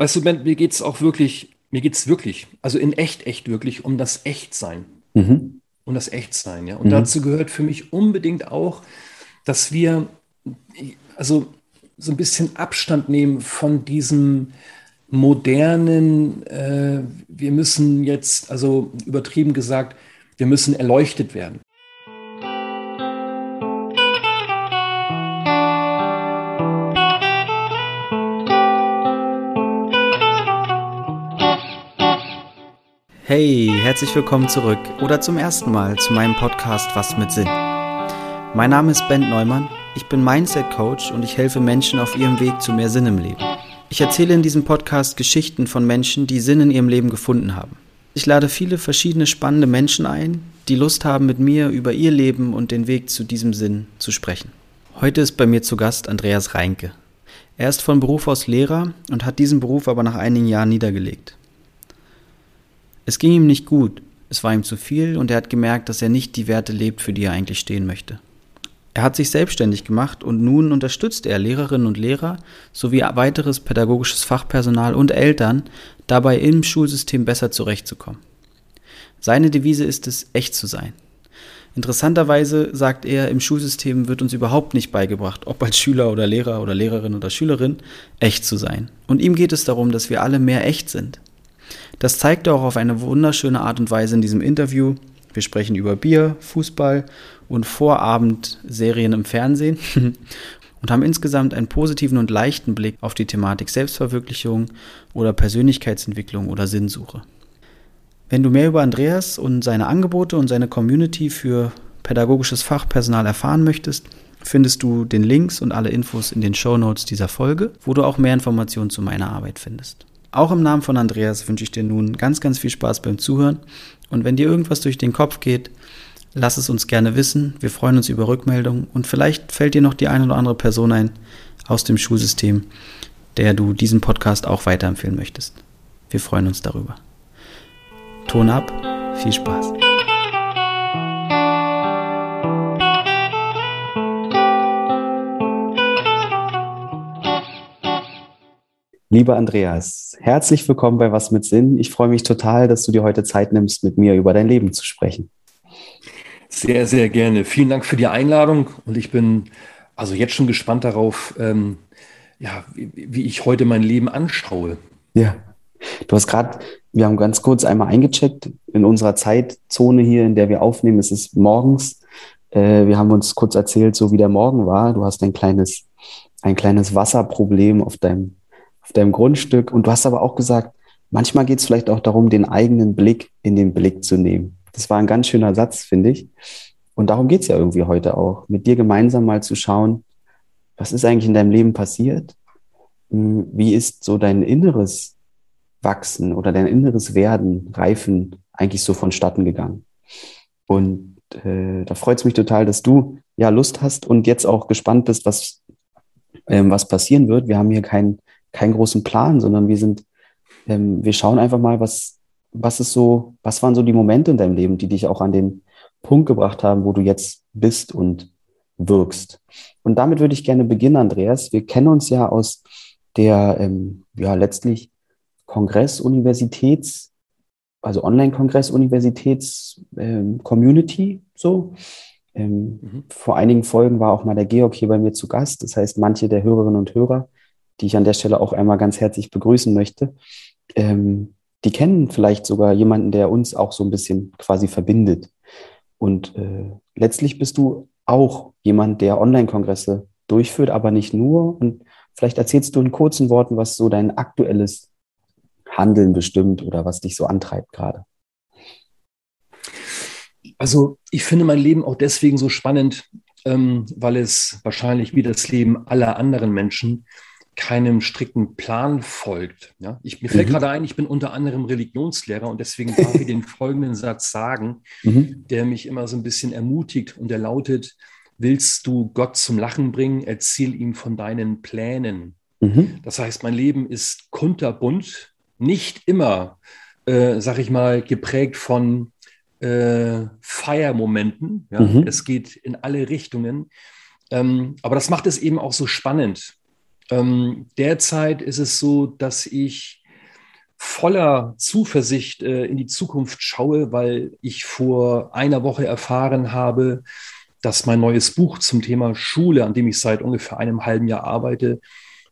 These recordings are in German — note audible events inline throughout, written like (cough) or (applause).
Weißt du, Ben, mir geht es auch wirklich, mir geht es wirklich, also in echt, echt wirklich um das Echtsein. Mhm. Um das Echtsein, ja. Und mhm. dazu gehört für mich unbedingt auch, dass wir, also so ein bisschen Abstand nehmen von diesem modernen, äh, wir müssen jetzt, also übertrieben gesagt, wir müssen erleuchtet werden. Hey, herzlich willkommen zurück oder zum ersten Mal zu meinem Podcast Was mit Sinn. Mein Name ist Ben Neumann, ich bin Mindset Coach und ich helfe Menschen auf ihrem Weg zu mehr Sinn im Leben. Ich erzähle in diesem Podcast Geschichten von Menschen, die Sinn in ihrem Leben gefunden haben. Ich lade viele verschiedene spannende Menschen ein, die Lust haben, mit mir über ihr Leben und den Weg zu diesem Sinn zu sprechen. Heute ist bei mir zu Gast Andreas Reinke. Er ist von Beruf aus Lehrer und hat diesen Beruf aber nach einigen Jahren niedergelegt. Es ging ihm nicht gut, es war ihm zu viel und er hat gemerkt, dass er nicht die Werte lebt, für die er eigentlich stehen möchte. Er hat sich selbstständig gemacht und nun unterstützt er Lehrerinnen und Lehrer sowie weiteres pädagogisches Fachpersonal und Eltern dabei im Schulsystem besser zurechtzukommen. Seine Devise ist es, echt zu sein. Interessanterweise sagt er, im Schulsystem wird uns überhaupt nicht beigebracht, ob als Schüler oder Lehrer oder Lehrerin oder Schülerin, echt zu sein. Und ihm geht es darum, dass wir alle mehr echt sind. Das zeigt er auch auf eine wunderschöne Art und Weise in diesem Interview. Wir sprechen über Bier, Fußball und Vorabendserien im Fernsehen (laughs) und haben insgesamt einen positiven und leichten Blick auf die Thematik Selbstverwirklichung oder Persönlichkeitsentwicklung oder Sinnsuche. Wenn du mehr über Andreas und seine Angebote und seine Community für pädagogisches Fachpersonal erfahren möchtest, findest du den Links und alle Infos in den Show Notes dieser Folge, wo du auch mehr Informationen zu meiner Arbeit findest. Auch im Namen von Andreas wünsche ich dir nun ganz, ganz viel Spaß beim Zuhören. Und wenn dir irgendwas durch den Kopf geht, lass es uns gerne wissen. Wir freuen uns über Rückmeldungen und vielleicht fällt dir noch die eine oder andere Person ein aus dem Schulsystem, der du diesen Podcast auch weiterempfehlen möchtest. Wir freuen uns darüber. Ton ab, viel Spaß. Lieber Andreas, herzlich willkommen bei Was mit Sinn. Ich freue mich total, dass du dir heute Zeit nimmst, mit mir über dein Leben zu sprechen. Sehr, sehr gerne. Vielen Dank für die Einladung und ich bin also jetzt schon gespannt darauf, ähm, ja, wie, wie ich heute mein Leben anschaue. Ja, du hast gerade, wir haben ganz kurz einmal eingecheckt in unserer Zeitzone hier, in der wir aufnehmen. Es ist morgens. Äh, wir haben uns kurz erzählt, so wie der Morgen war. Du hast ein kleines, ein kleines Wasserproblem auf deinem auf deinem Grundstück. Und du hast aber auch gesagt, manchmal geht es vielleicht auch darum, den eigenen Blick in den Blick zu nehmen. Das war ein ganz schöner Satz, finde ich. Und darum geht es ja irgendwie heute auch, mit dir gemeinsam mal zu schauen, was ist eigentlich in deinem Leben passiert? Hm, wie ist so dein inneres Wachsen oder dein inneres Werden, Reifen eigentlich so vonstatten gegangen? Und äh, da freut es mich total, dass du ja Lust hast und jetzt auch gespannt bist, was, ähm, was passieren wird. Wir haben hier keinen keinen großen Plan, sondern wir sind, ähm, wir schauen einfach mal, was, was ist so, was waren so die Momente in deinem Leben, die dich auch an den Punkt gebracht haben, wo du jetzt bist und wirkst. Und damit würde ich gerne beginnen, Andreas. Wir kennen uns ja aus der, ähm, ja, letztlich Kongress-Universitäts, also Online-Kongress-Universitäts-Community, ähm, so. Ähm, mhm. Vor einigen Folgen war auch mal der Georg hier bei mir zu Gast. Das heißt, manche der Hörerinnen und Hörer die ich an der Stelle auch einmal ganz herzlich begrüßen möchte. Ähm, die kennen vielleicht sogar jemanden, der uns auch so ein bisschen quasi verbindet. Und äh, letztlich bist du auch jemand, der Online-Kongresse durchführt, aber nicht nur. Und vielleicht erzählst du in kurzen Worten, was so dein aktuelles Handeln bestimmt oder was dich so antreibt gerade. Also ich finde mein Leben auch deswegen so spannend, ähm, weil es wahrscheinlich wie das Leben aller anderen Menschen keinem strikten Plan folgt. Ja? Ich, mir fällt mhm. gerade ein, ich bin unter anderem Religionslehrer und deswegen darf ich (laughs) den folgenden Satz sagen, mhm. der mich immer so ein bisschen ermutigt und der lautet, willst du Gott zum Lachen bringen, erzähl ihm von deinen Plänen. Mhm. Das heißt, mein Leben ist kunterbunt, nicht immer, äh, sag ich mal, geprägt von äh, Feiermomenten. Ja? Mhm. Es geht in alle Richtungen. Ähm, aber das macht es eben auch so spannend Ähm, derzeit ist es so, dass ich voller Zuversicht äh, in die Zukunft schaue, weil ich vor einer Woche erfahren habe, dass mein neues Buch zum Thema Schule, an dem ich seit ungefähr einem halben Jahr arbeite,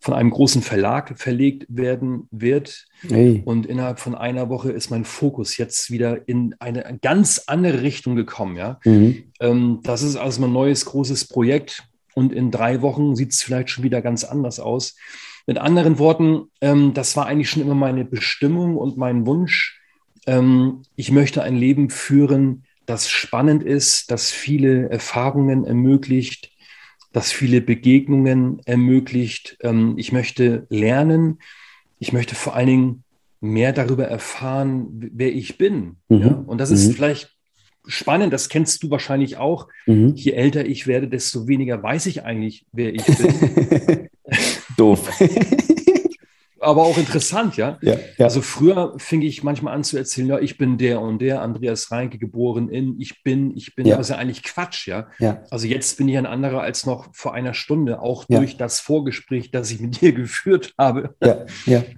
von einem großen Verlag verlegt werden wird. Hey. Und innerhalb von einer Woche ist mein Fokus jetzt wieder in eine ganz andere Richtung gekommen. Ja? Mhm. Ähm, das ist also mein neues großes Projekt. Und in drei Wochen sieht es vielleicht schon wieder ganz anders aus. Mit anderen Worten, ähm, das war eigentlich schon immer meine Bestimmung und mein Wunsch. Ähm, ich möchte ein Leben führen, das spannend ist, das viele Erfahrungen ermöglicht, das viele Begegnungen ermöglicht. Ähm, ich möchte lernen. Ich möchte vor allen Dingen mehr darüber erfahren, wer ich bin. Mhm. Ja? Und das ist mhm. vielleicht spannend, das kennst du wahrscheinlich auch. Mhm. Je älter ich werde, desto weniger weiß ich eigentlich, wer ich bin. (laughs) Doof. (laughs) aber auch interessant, ja? ja, ja. Also früher fing ich manchmal an zu erzählen, ja, ich bin der und der, Andreas Reinke, geboren in, ich bin, ich bin, ja. das ist ja eigentlich Quatsch, ja? ja? Also jetzt bin ich ein anderer als noch vor einer Stunde, auch durch das Vorgespräch, das ich mit (laughs) dir geführt habe.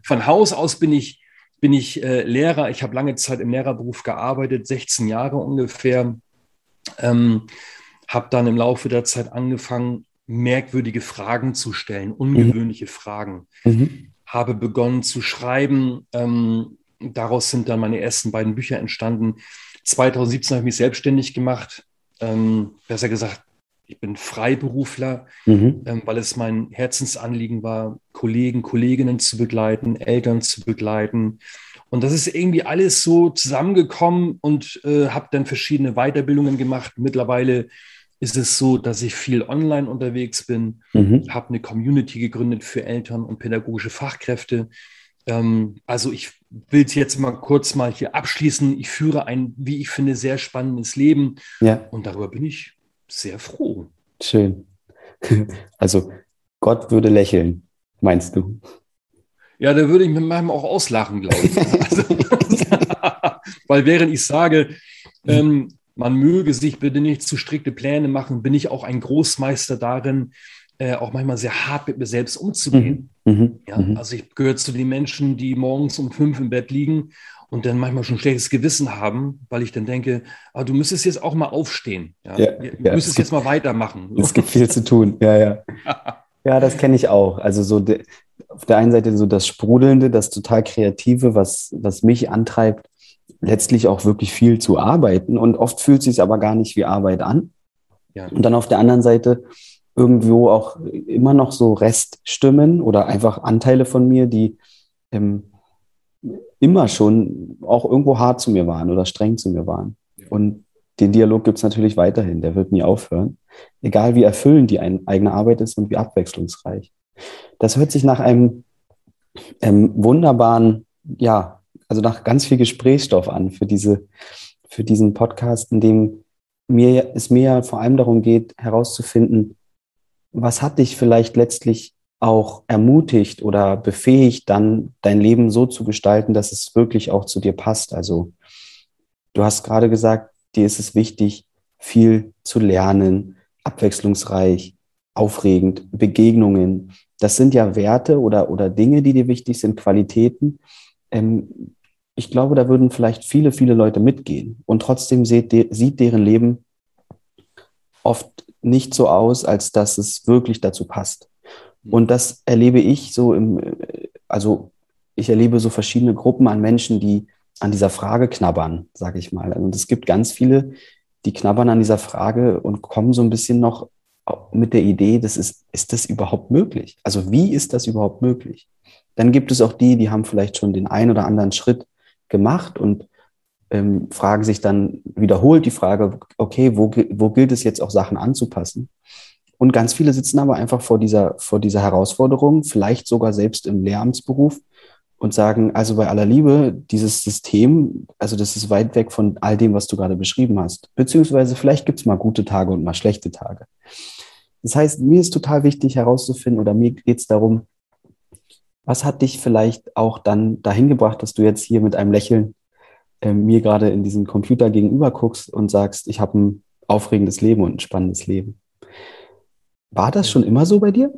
Von Haus aus bin ich, bin ich äh, Lehrer, ich habe lange Zeit im Lehrerberuf gearbeitet, 16 Jahre ungefähr. Ähm, habe dann im Laufe der Zeit angefangen, merkwürdige Fragen zu stellen, ungewöhnliche mhm. Fragen. Mhm habe begonnen zu schreiben. Ähm, daraus sind dann meine ersten beiden Bücher entstanden. 2017 habe ich mich selbstständig gemacht. Ähm, besser gesagt, ich bin Freiberufler, mhm. ähm, weil es mein Herzensanliegen war, Kollegen, Kolleginnen zu begleiten, Eltern zu begleiten. Und das ist irgendwie alles so zusammengekommen und äh, habe dann verschiedene Weiterbildungen gemacht. Mittlerweile ist es so, dass ich viel online unterwegs bin, mhm. habe eine Community gegründet für Eltern und pädagogische Fachkräfte. Ähm, also ich will es jetzt mal kurz mal hier abschließen. Ich führe ein, wie ich finde, sehr spannendes Leben ja. und darüber bin ich sehr froh. Schön. (laughs) Also Gott würde lächeln, meinst du? Ja, da würde ich mit meinem auch auslachen, glaube ich. (laughs) Also, (laughs) weil während ich sage, ähm, man möge sich bitte nicht zu strikte Pläne machen, bin ich auch ein Großmeister darin, äh, auch manchmal sehr hart mit mir selbst umzugehen. Mhm. mhm. Ja, mhm. Also ich gehöre zu den Menschen, die morgens um fünf im Bett liegen und dann manchmal schon ein schlechtes Gewissen haben, weil ich dann denke, ah, du müsstest jetzt auch mal aufstehen. Ja? ja du ja, müsstest jetzt mal weitermachen. (laughs) Es gibt viel zu tun, ja, ja. (laughs) ja, das kenne ich auch. Also so de, auf der einen Seite so das Sprudelnde, das total Kreative, was, was mich antreibt, letztlich auch wirklich viel zu arbeiten und oft fühlt sich aber gar nicht wie Arbeit an. Ja. Und dann auf der anderen Seite irgendwo auch immer noch so Reststimmen oder einfach Anteile von mir, die ähm, immer schon auch irgendwo hart zu mir waren oder streng zu mir waren. Ja. Und den Dialog gibt es natürlich weiterhin, der wird nie aufhören, egal wie erfüllend die eigene Arbeit ist und wie abwechslungsreich. Das hört sich nach einem ähm, wunderbaren, ja, also nach ganz viel Gesprächsstoff an für diese, für diesen Podcast, in dem mir, es mir ja vor allem darum geht, herauszufinden, was hat dich vielleicht letztlich auch ermutigt oder befähigt, dann dein Leben so zu gestalten, dass es wirklich auch zu dir passt. Also du hast gerade gesagt, dir ist es wichtig, viel zu lernen, abwechslungsreich, aufregend, Begegnungen. Das sind ja Werte oder, oder Dinge, die dir wichtig sind, Qualitäten, ähm, ich glaube, da würden vielleicht viele, viele Leute mitgehen. Und trotzdem sieht, sieht deren Leben oft nicht so aus, als dass es wirklich dazu passt. Mhm. Und das erlebe ich so im, also ich erlebe so verschiedene Gruppen an Menschen, die an dieser Frage knabbern, sage ich mal. Und es gibt ganz viele, die knabbern an dieser Frage und kommen so ein bisschen noch mit der Idee, das ist, ist das überhaupt möglich? Also wie ist das überhaupt möglich? Dann gibt es auch die, die haben vielleicht schon den ein oder anderen Schritt gemacht und ähm, fragen sich dann wiederholt die Frage, okay, wo, wo gilt es jetzt auch Sachen anzupassen? Und ganz viele sitzen aber einfach vor dieser, vor dieser Herausforderung, vielleicht sogar selbst im Lehramtsberuf und sagen, also bei aller Liebe, dieses System, also das ist weit weg von all dem, was du gerade beschrieben hast. Beziehungsweise vielleicht gibt es mal gute Tage und mal schlechte Tage. Das heißt, mir ist total wichtig herauszufinden oder mir geht es darum, was hat dich vielleicht auch dann dahin gebracht, dass du jetzt hier mit einem Lächeln äh, mir gerade in diesem Computer gegenüber guckst und sagst, ich habe ein aufregendes Leben und ein spannendes Leben? War das schon immer so bei dir?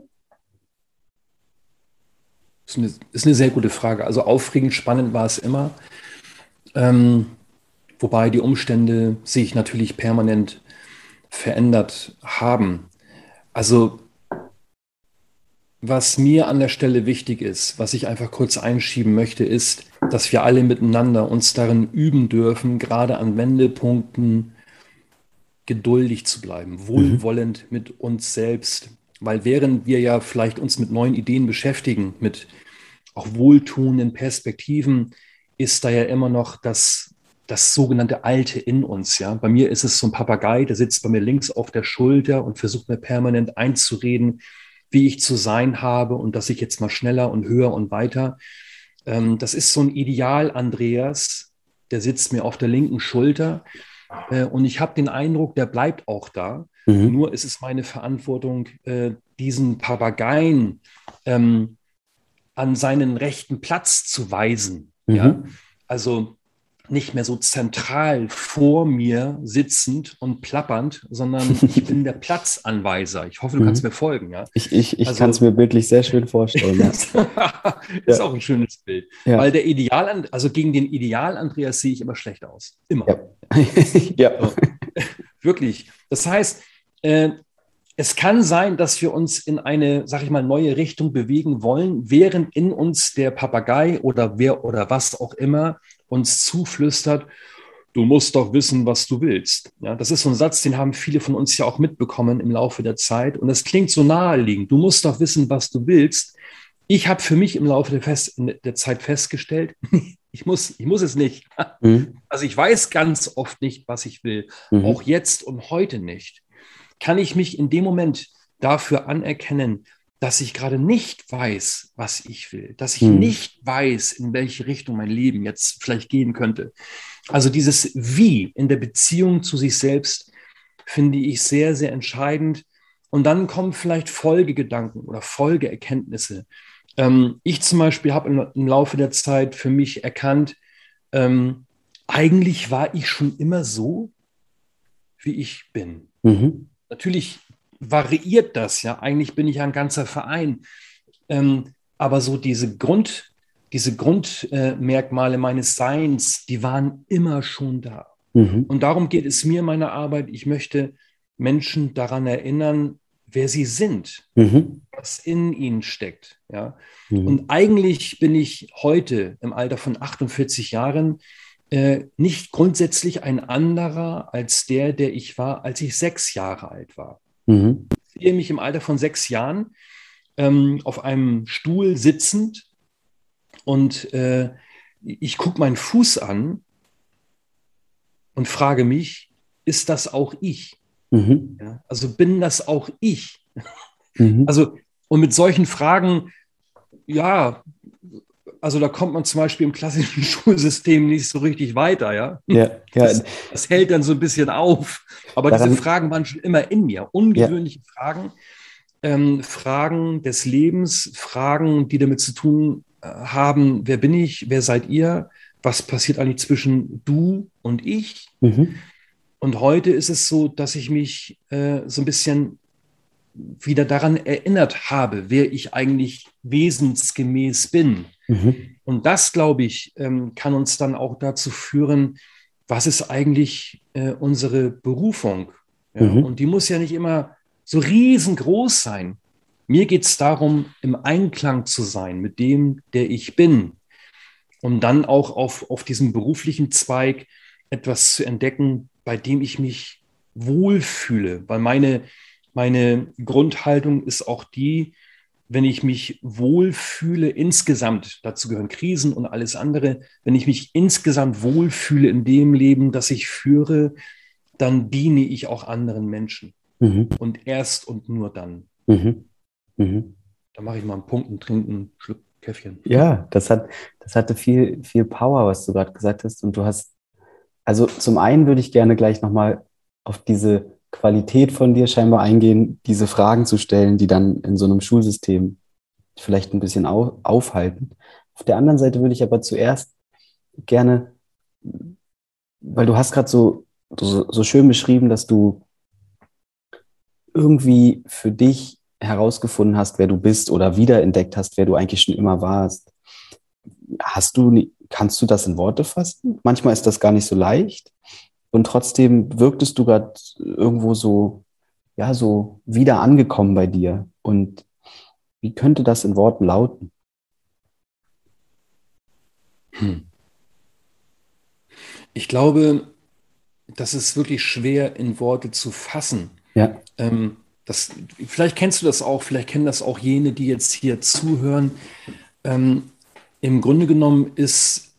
ist eine, ist eine sehr gute Frage. Also aufregend, spannend war es immer. Ähm, wobei die Umstände sich natürlich permanent verändert haben. Also was mir an der Stelle wichtig ist, was ich einfach kurz einschieben möchte, ist, dass wir alle miteinander uns darin üben dürfen, gerade an Wendepunkten geduldig zu bleiben, wohlwollend mhm. mit uns selbst. Weil während wir ja vielleicht uns mit neuen Ideen beschäftigen, mit auch wohltuenden Perspektiven, ist da ja immer noch das, das sogenannte Alte in uns. Ja? Bei mir ist es so ein Papagei, der sitzt bei mir links auf der Schulter und versucht mir permanent einzureden, wie ich zu sein habe und dass ich jetzt mal schneller und höher und weiter. Ähm, das ist so ein Ideal, Andreas, der sitzt mir auf der linken Schulter äh, und ich habe den Eindruck, der bleibt auch da. Mhm. Nur ist es meine Verantwortung, äh, diesen Papageien ähm, an seinen rechten Platz zu weisen. Mhm. Ja? Also nicht mehr so zentral vor mir sitzend und plappernd, sondern ich (laughs) bin der Platzanweiser. Ich hoffe, du mhm. kannst mir folgen. Ja? Ich, ich, ich also, kann es mir bildlich sehr schön vorstellen. (laughs) ist ja. auch ein schönes Bild. Ja. Weil der Ideal, also gegen den Ideal Andreas sehe ich immer schlecht aus. Immer. Ja. (laughs) ja. Wirklich. Das heißt, äh, es kann sein, dass wir uns in eine, sag ich mal, neue Richtung bewegen wollen, während in uns der Papagei oder wer oder was auch immer uns zuflüstert, du musst doch wissen, was du willst. Ja, das ist so ein Satz, den haben viele von uns ja auch mitbekommen im Laufe der Zeit. Und es klingt so naheliegend. Du musst doch wissen, was du willst. Ich habe für mich im Laufe der, Fest, der, Zeit festgestellt, (laughs) ich muss, ich muss es nicht. (laughs) Mhm. Also ich weiß ganz oft nicht, was ich will. Mhm. Auch jetzt und heute nicht. Kann ich mich in dem Moment dafür anerkennen, dass ich gerade nicht weiß, was ich will, dass ich hm. nicht weiß, in welche Richtung mein Leben jetzt vielleicht gehen könnte. Also dieses Wie in der Beziehung zu sich selbst finde ich sehr, sehr entscheidend. Und dann kommen vielleicht Folgegedanken oder Folgeerkenntnisse. Ähm, ich zum Beispiel habe im, im, Laufe der Zeit für mich erkannt, ähm, eigentlich war ich schon immer so, wie ich bin. Mhm. Natürlich variiert das ja. Eigentlich bin ich ein ganzer Verein. Ähm, aber so diese Grund, diese Grundmerkmale äh, meines Seins, die waren immer schon da. Mhm. Und darum geht es mir in meiner Arbeit. Ich möchte Menschen daran erinnern, wer sie sind, mhm. was in ihnen steckt. Ja? Mhm. Und eigentlich bin ich heute im Alter von 48 Jahren äh, nicht grundsätzlich ein anderer als der, der ich war, als ich sechs Jahre alt war. Mhm. Ich sehe mich im Alter von sechs Jahren ähm, auf einem Stuhl sitzend und äh, ich gucke meinen Fuß an und frage mich, ist das auch ich? Mhm. Ja, also bin das auch ich? Mhm. (laughs) Also, und mit solchen Fragen, ja, also da kommt man zum Beispiel im klassischen (laughs) Schulsystem nicht so richtig weiter, ja. ja, ja. (laughs) Das, das hält dann so ein bisschen auf. Aber Daran, diese Fragen waren schon immer in mir. Ungewöhnliche ja. Fragen, ähm, Fragen des Lebens, Fragen, die damit zu tun äh, haben, wer bin ich, wer seid ihr, was passiert eigentlich zwischen du und ich. Mhm. Und heute ist es so, dass ich mich äh, so ein bisschen wieder daran erinnert habe, wer ich eigentlich wesensgemäß bin. Mhm. Und das, glaube ich, ähm, kann uns dann auch dazu führen, was ist eigentlich äh, unsere Berufung? Ja? Mhm. Und die muss ja nicht immer so riesengroß sein. Mir geht es darum, im Einklang zu sein mit dem, der ich bin. Um dann auch auf, auf diesem beruflichen Zweig etwas zu entdecken, bei dem ich mich wohlfühle. Weil meine, meine Grundhaltung ist auch die, wenn ich mich wohlfühle insgesamt, dazu gehören Krisen und alles andere, wenn ich mich insgesamt wohlfühle in dem Leben, das ich führe, dann diene ich auch anderen Menschen. Mhm. Und erst und nur dann. Mhm. Mhm. Da mache ich mal einen Punkt und trinke einen Schluck Käffchen. Ja, das hat, das hatte viel, viel Power, was du gerade gesagt hast. Und du hast, also zum einen würde ich gerne gleich nochmal auf diese Qualität von dir scheinbar eingehen, diese Fragen zu stellen, die dann in so einem Schulsystem vielleicht ein bisschen au aufhalten. Auf der anderen Seite würde ich aber zuerst gerne, weil du hast gerade so, so, so schön beschrieben, dass du irgendwie für dich herausgefunden hast, wer du bist oder wiederentdeckt hast, wer du eigentlich schon immer warst. Hast du, kannst du das in Worte fassen? Manchmal ist das gar nicht so leicht. Und trotzdem wirktest du gerade irgendwo so, ja, so wieder angekommen bei dir. Und wie könnte das in Worten lauten? Hm. Ich glaube, das ist wirklich schwer in Worte zu fassen. Ja. Ähm, das, vielleicht kennst du das auch, vielleicht kennen das auch jene, die jetzt hier zuhören. Ähm, Im Grunde genommen ist,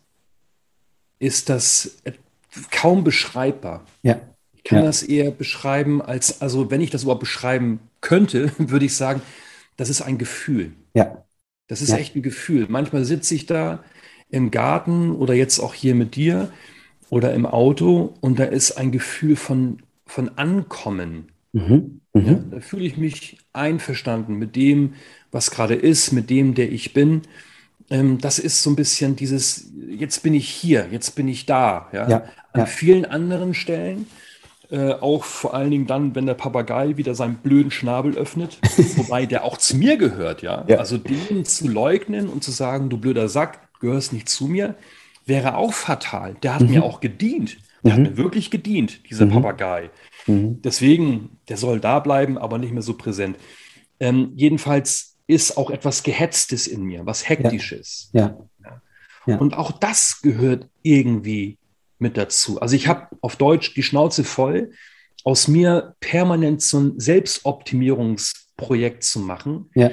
ist das kaum beschreibbar. Ja. Ich kann ja. das eher beschreiben als, also wenn ich das überhaupt beschreiben könnte, (laughs) würde ich sagen, das ist ein Gefühl. Ja. Das ist ja. echt ein Gefühl. Manchmal sitze ich da im Garten oder jetzt auch hier mit dir oder im Auto und da ist ein Gefühl von, von Ankommen. Mhm. Mhm. Ja, da fühle ich mich einverstanden mit dem, was gerade ist, mit dem, der ich bin. Ähm, das ist so ein bisschen dieses, jetzt bin ich hier, jetzt bin ich da. Ja? Ja, An ja. vielen anderen Stellen, äh, auch vor allen Dingen dann, wenn der Papagei wieder seinen blöden Schnabel öffnet, (laughs) wobei der auch zu mir gehört. Ja? Ja. Also den zu leugnen und zu sagen, du blöder Sack, gehörst nicht zu mir, wäre auch fatal. Der hat Mhm. mir auch gedient. Der hat Mhm. mir wirklich gedient, dieser Mhm. Papagei. Mhm. Deswegen, der soll da bleiben, aber nicht mehr so präsent. Ähm, jedenfalls ist auch etwas Gehetztes in mir, was Hektisches. Ja. Ja. Und auch das gehört irgendwie mit dazu. Also ich habe auf Deutsch die Schnauze voll, aus mir permanent so ein Selbstoptimierungsprojekt zu machen. Ja.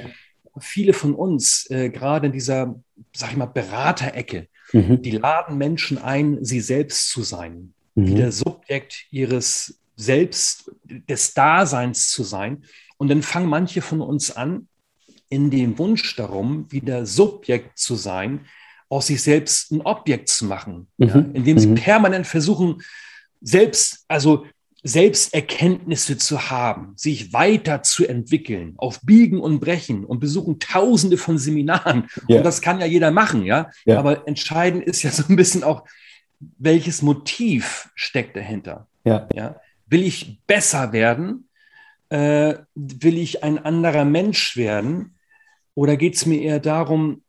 Viele von uns, äh, gerade in dieser, sag ich mal, Beraterecke, Mhm. die laden Menschen ein, sie selbst zu sein, Mhm. wieder Subjekt ihres Selbst, des Daseins zu sein. Und dann fangen manche von uns an, in dem Wunsch darum, wieder Subjekt zu sein, aus sich selbst ein Objekt zu machen, Mhm. ja, indem sie Mhm. permanent versuchen, selbst, also Selbsterkenntnisse zu haben, sich weiterzuentwickeln, auf Biegen und Brechen und besuchen tausende von Seminaren. Ja. Und das kann ja jeder machen, ja. Ja. Aber entscheidend ist ja so ein bisschen auch, welches Motiv steckt dahinter. Ja. Ja? Will ich besser werden? Äh, will ich ein anderer Mensch werden? Oder geht es mir eher darum,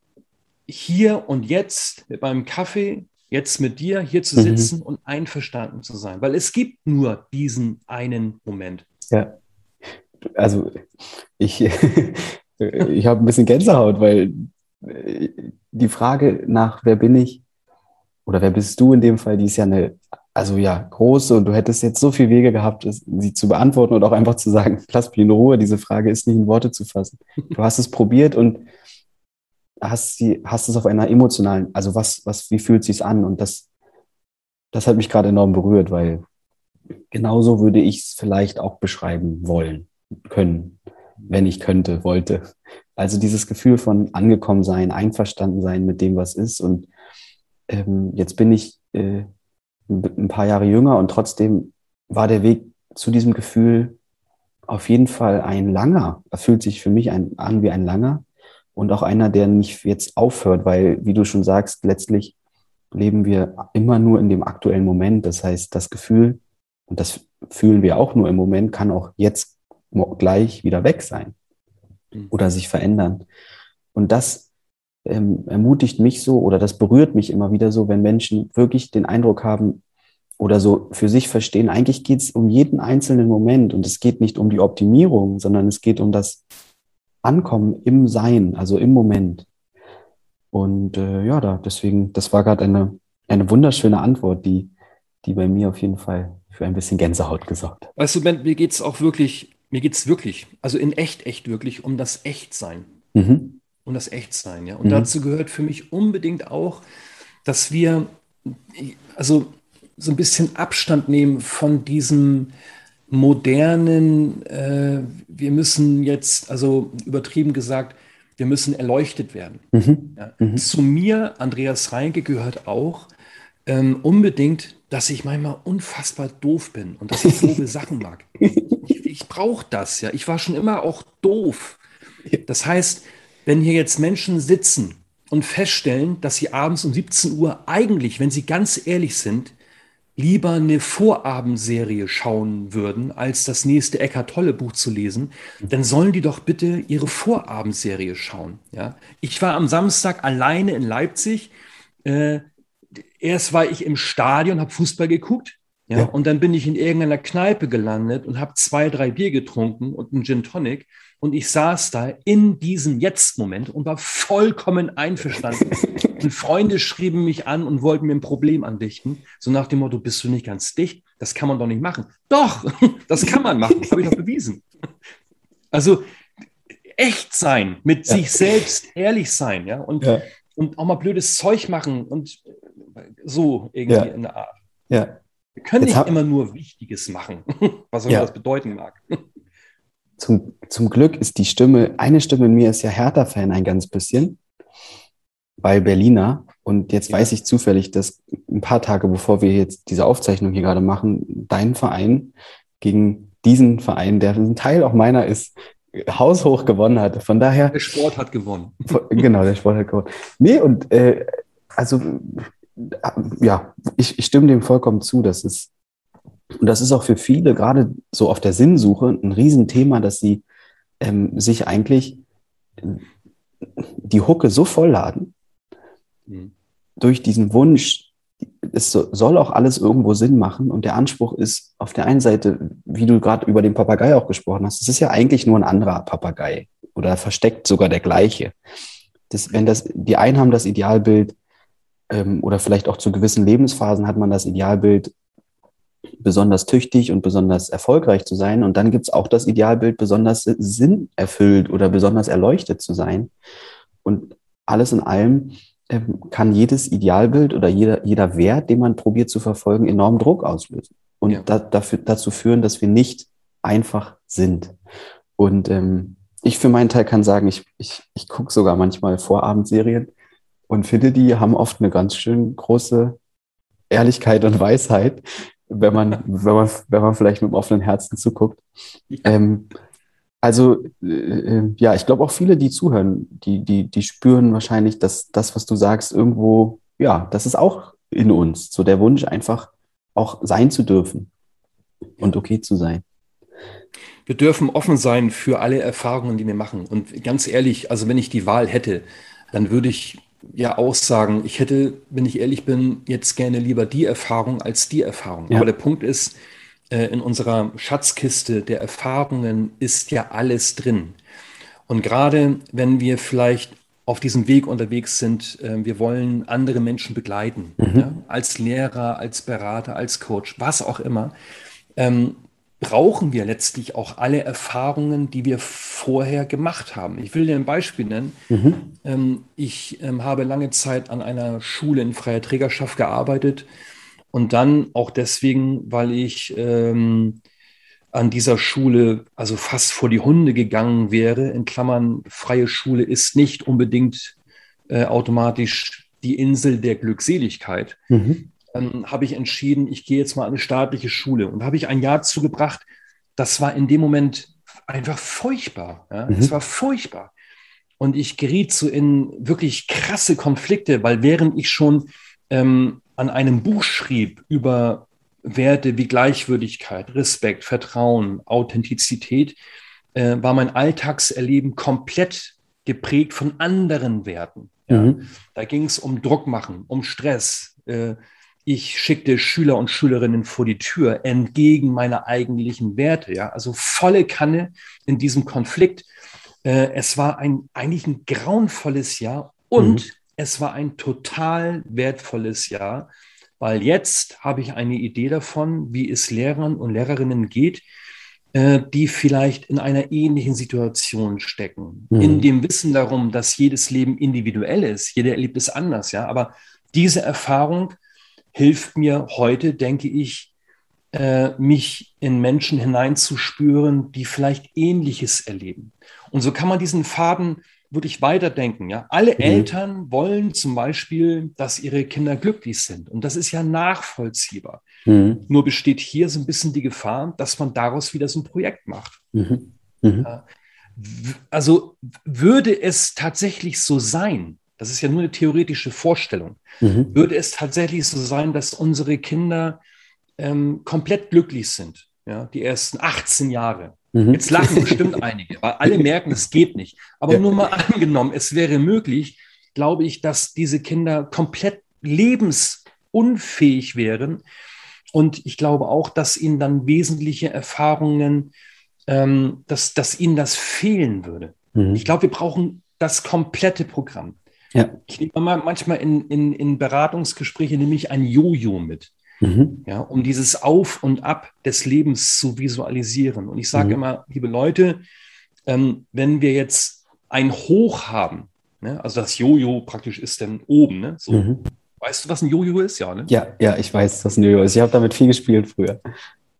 hier und jetzt meinem Kaffee, jetzt mit dir hier zu Mhm. sitzen und einverstanden zu sein? Weil es gibt nur diesen einen Moment. Ja. Also ich, (laughs) ich habe ein bisschen Gänsehaut, weil äh, die Frage nach, wer bin ich oder wer bist du in dem Fall, die ist ja eine, also ja, große und du hättest jetzt so viele Wege gehabt, sie zu beantworten und auch einfach zu sagen, (laughs) lass mich in Ruhe, diese Frage ist nicht in Worte zu fassen. Du hast es probiert und hast sie, hast es auf einer emotionalen, also was, was, wie fühlt sich's an? Und das, das hat mich gerade enorm berührt, weil genauso würde ich es vielleicht auch beschreiben wollen, können, wenn ich könnte, wollte. Also dieses Gefühl von angekommen sein, einverstanden sein mit dem, was ist. Und ähm, jetzt bin ich äh, ein paar Jahre jünger und trotzdem war der Weg zu diesem Gefühl auf jeden Fall ein langer. Er fühlt sich für mich ein, an wie ein langer und auch einer, der nicht jetzt aufhört, weil, wie du schon sagst, letztlich leben wir immer nur in dem aktuellen Moment. Das heißt, das Gefühl, und das fühlen wir auch nur im Moment, kann auch jetzt gleich wieder weg sein Mhm. oder sich verändern. Und das ähm, ermutigt mich so oder das berührt mich immer wieder so, wenn Menschen wirklich den Eindruck haben oder so für sich verstehen, eigentlich geht es um jeden einzelnen Moment und es geht nicht um die Optimierung, sondern es geht um das Ankommen im Sein, also im Moment. Und äh, ja, da, deswegen, das war gerade eine, eine wunderschöne Antwort, die, die bei mir auf jeden Fall für ein bisschen Gänsehaut gesorgt hat. Weißt du, Ben, mir geht es auch wirklich, mir geht es wirklich, also in echt, echt wirklich um das Echtsein. Mhm. Um das Echtsein, ja. Und Mhm. dazu gehört für mich unbedingt auch, dass wir also so ein bisschen Abstand nehmen von diesem modernen, äh, wir müssen jetzt, also übertrieben gesagt, wir müssen erleuchtet werden. Mhm. Ja. Mhm. Zu mir, Andreas Reinke, gehört auch ähm, unbedingt, dass ich manchmal unfassbar doof bin und dass ich doofe (laughs) Sachen mag. Ich, ich brauche das, ja. Ich war schon immer auch doof. Das heißt, wenn hier jetzt Menschen sitzen und feststellen, dass sie abends um 17 Uhr eigentlich, wenn sie ganz ehrlich sind, lieber eine Vorabendserie schauen würden, als das nächste Eckart Tolle Buch zu lesen, dann sollen die doch bitte ihre Vorabendserie schauen. Ja? Ich war am Samstag alleine in Leipzig. Äh, erst war ich im Stadion, habe Fußball geguckt. Ja, ja, Und dann bin ich in irgendeiner Kneipe gelandet und habe zwei, drei Bier getrunken und einen Gin Tonic. Und ich saß da in diesem Jetzt-Moment und war vollkommen einverstanden. (laughs) und Freunde schrieben mich an und wollten mir ein Problem andichten. So nach dem Motto, bist du nicht ganz dicht? Das kann man doch nicht machen. Doch, (laughs) das kann man machen. Das habe ich doch bewiesen. Also echt sein, mit ja. sich selbst ehrlich sein, ja. Und, ja. und auch mal blödes Zeug machen und so irgendwie ja. in der Art. Ja. Wir können Jetzt nicht immer nur Wichtiges machen, (laughs) was auch immer das bedeuten mag. Zum, zum Glück ist die Stimme, eine Stimme in mir ist ja Hertha-Fan ein ganz bisschen, weil Berliner. Und jetzt ja. weiß ich zufällig, dass ein paar Tage bevor wir jetzt diese Aufzeichnung hier gerade machen, dein Verein gegen diesen Verein, der ein Teil auch meiner ist, haushoch gewonnen hat. Von daher. Der Sport hat gewonnen. Genau, der Sport hat gewonnen. Nee, und äh, also ja, ich, ich stimme dem vollkommen zu. Das ist, und das ist auch für viele, gerade so auf der Sinnsuche, ein Riesenthema, dass sie ähm, sich eigentlich die Hucke so vollladen mhm. durch diesen Wunsch, es soll auch alles irgendwo Sinn machen. Und der Anspruch ist auf der einen Seite, wie du gerade über den Papagei auch gesprochen hast, es ist ja eigentlich nur ein anderer Papagei oder versteckt sogar der gleiche. Das, wenn das, die einen haben das Idealbild, ähm, oder vielleicht auch zu gewissen Lebensphasen hat man das Idealbild, besonders tüchtig und besonders erfolgreich zu sein. Und dann gibt es auch das Idealbild, besonders sinnerfüllt oder besonders erleuchtet zu sein. Und alles in allem ähm, kann jedes Idealbild oder jeder, jeder Wert, den man probiert zu verfolgen, enormen Druck auslösen und ja. da, dafür, dazu führen, dass wir nicht einfach sind. Und ähm, ich für meinen Teil kann sagen, ich, ich, ich gucke sogar manchmal Vorabendserien und finde, die haben oft eine ganz schön große Ehrlichkeit und Weisheit, wenn man, wenn man, wenn man vielleicht mit dem offenen Herzen zuguckt. Ähm, also äh, äh, ja, ich glaube auch viele, die zuhören, die, die, die spüren wahrscheinlich, dass das, was du sagst, irgendwo, ja, das ist auch in uns. So der Wunsch, einfach auch sein zu dürfen und okay zu sein. Wir dürfen offen sein für alle Erfahrungen, die wir machen. Und ganz ehrlich, also wenn ich die Wahl hätte, dann würde ich ja auch sagen, ich hätte, wenn ich ehrlich bin, jetzt gerne lieber die Erfahrung als die Erfahrung. Ja. Aber der Punkt ist, äh, in unserer Schatzkiste der Erfahrungen ist ja alles drin. Und gerade wenn wir vielleicht auf diesem Weg unterwegs sind, äh, wir wollen andere Menschen begleiten, mhm. ja, als Lehrer, als Berater, als Coach, was auch immer, ähm, brauchen wir letztlich auch alle Erfahrungen, die wir vorher gemacht haben. Ich will dir ein Beispiel nennen. Mhm. Ähm, ich ähm, habe lange Zeit an einer Schule in freier Trägerschaft gearbeitet und dann auch deswegen, weil ich ähm, an dieser Schule also fast vor die Hunde gegangen wäre. In Klammern, freie Schule ist nicht unbedingt äh, automatisch die Insel der Glückseligkeit. Mhm ähm, habe ich entschieden, ich gehe jetzt mal an eine staatliche Schule. Und habe ich ein Jahr zugebracht, das war in dem Moment einfach furchtbar. Ja? Mhm. Es war furchtbar. Und ich geriet so in wirklich krasse Konflikte, weil während ich schon ähm, an einem Buch schrieb über Werte wie Gleichwürdigkeit, Respekt, Vertrauen, Authentizität, äh, war mein Alltagserleben komplett geprägt von anderen Werten. Ja? Mhm. Da ging es um Druck machen, um Stress, äh, ich schickte Schüler und Schülerinnen vor die Tür entgegen meiner eigentlichen Werte. Ja, also volle Kanne in diesem Konflikt. Äh, es war ein eigentlich ein grauenvolles Jahr und mhm. es war ein total wertvolles Jahr, weil jetzt habe ich eine Idee davon, wie es Lehrern und Lehrerinnen geht, äh, die vielleicht in einer ähnlichen Situation stecken. Mhm. In dem Wissen darum, dass jedes Leben individuell ist, jeder erlebt es anders, ja. Aber diese Erfahrung hilft mir heute, denke ich, äh, mich in Menschen hineinzuspüren, die vielleicht Ähnliches erleben. Und so kann man diesen Faden wirklich weiterdenken. Ja? Alle mhm. Eltern wollen zum Beispiel, dass ihre Kinder glücklich sind. Und das ist ja nachvollziehbar. Mhm. Nur besteht hier so ein bisschen die Gefahr, dass man daraus wieder so ein Projekt macht. Mhm. mhm. Also würde es tatsächlich so sein, das ist ja nur eine theoretische Vorstellung. Mhm. Würde es tatsächlich so sein, dass unsere Kinder ähm, komplett glücklich sind. Ja, die ersten 18 Jahre. Mhm. Jetzt lachen bestimmt einige, weil alle (laughs) merken, es geht nicht. Aber ja. nur mal angenommen, es wäre möglich, glaube ich, dass diese Kinder komplett lebensunfähig wären. Und ich glaube auch, dass ihnen dann wesentliche Erfahrungen, ähm, dass, dass ihnen das fehlen würde. Mhm. Ich glaube, wir brauchen das komplette Programm. Ja. Ich nehme manchmal in, in, in Beratungsgespräche nehme ich ein Jojo mit. Mhm. Ja, um dieses Auf und Ab des Lebens zu visualisieren. Und ich sage mhm. immer, liebe Leute, ähm, wenn wir jetzt ein Hoch haben, ne, also das Jojo praktisch ist dann oben, ne, so. Mhm. Weißt du, was ein Jojo ist? Ja, ne? ja, ja, ich weiß, was ein Jojo ist. Ich habe damit viel gespielt früher.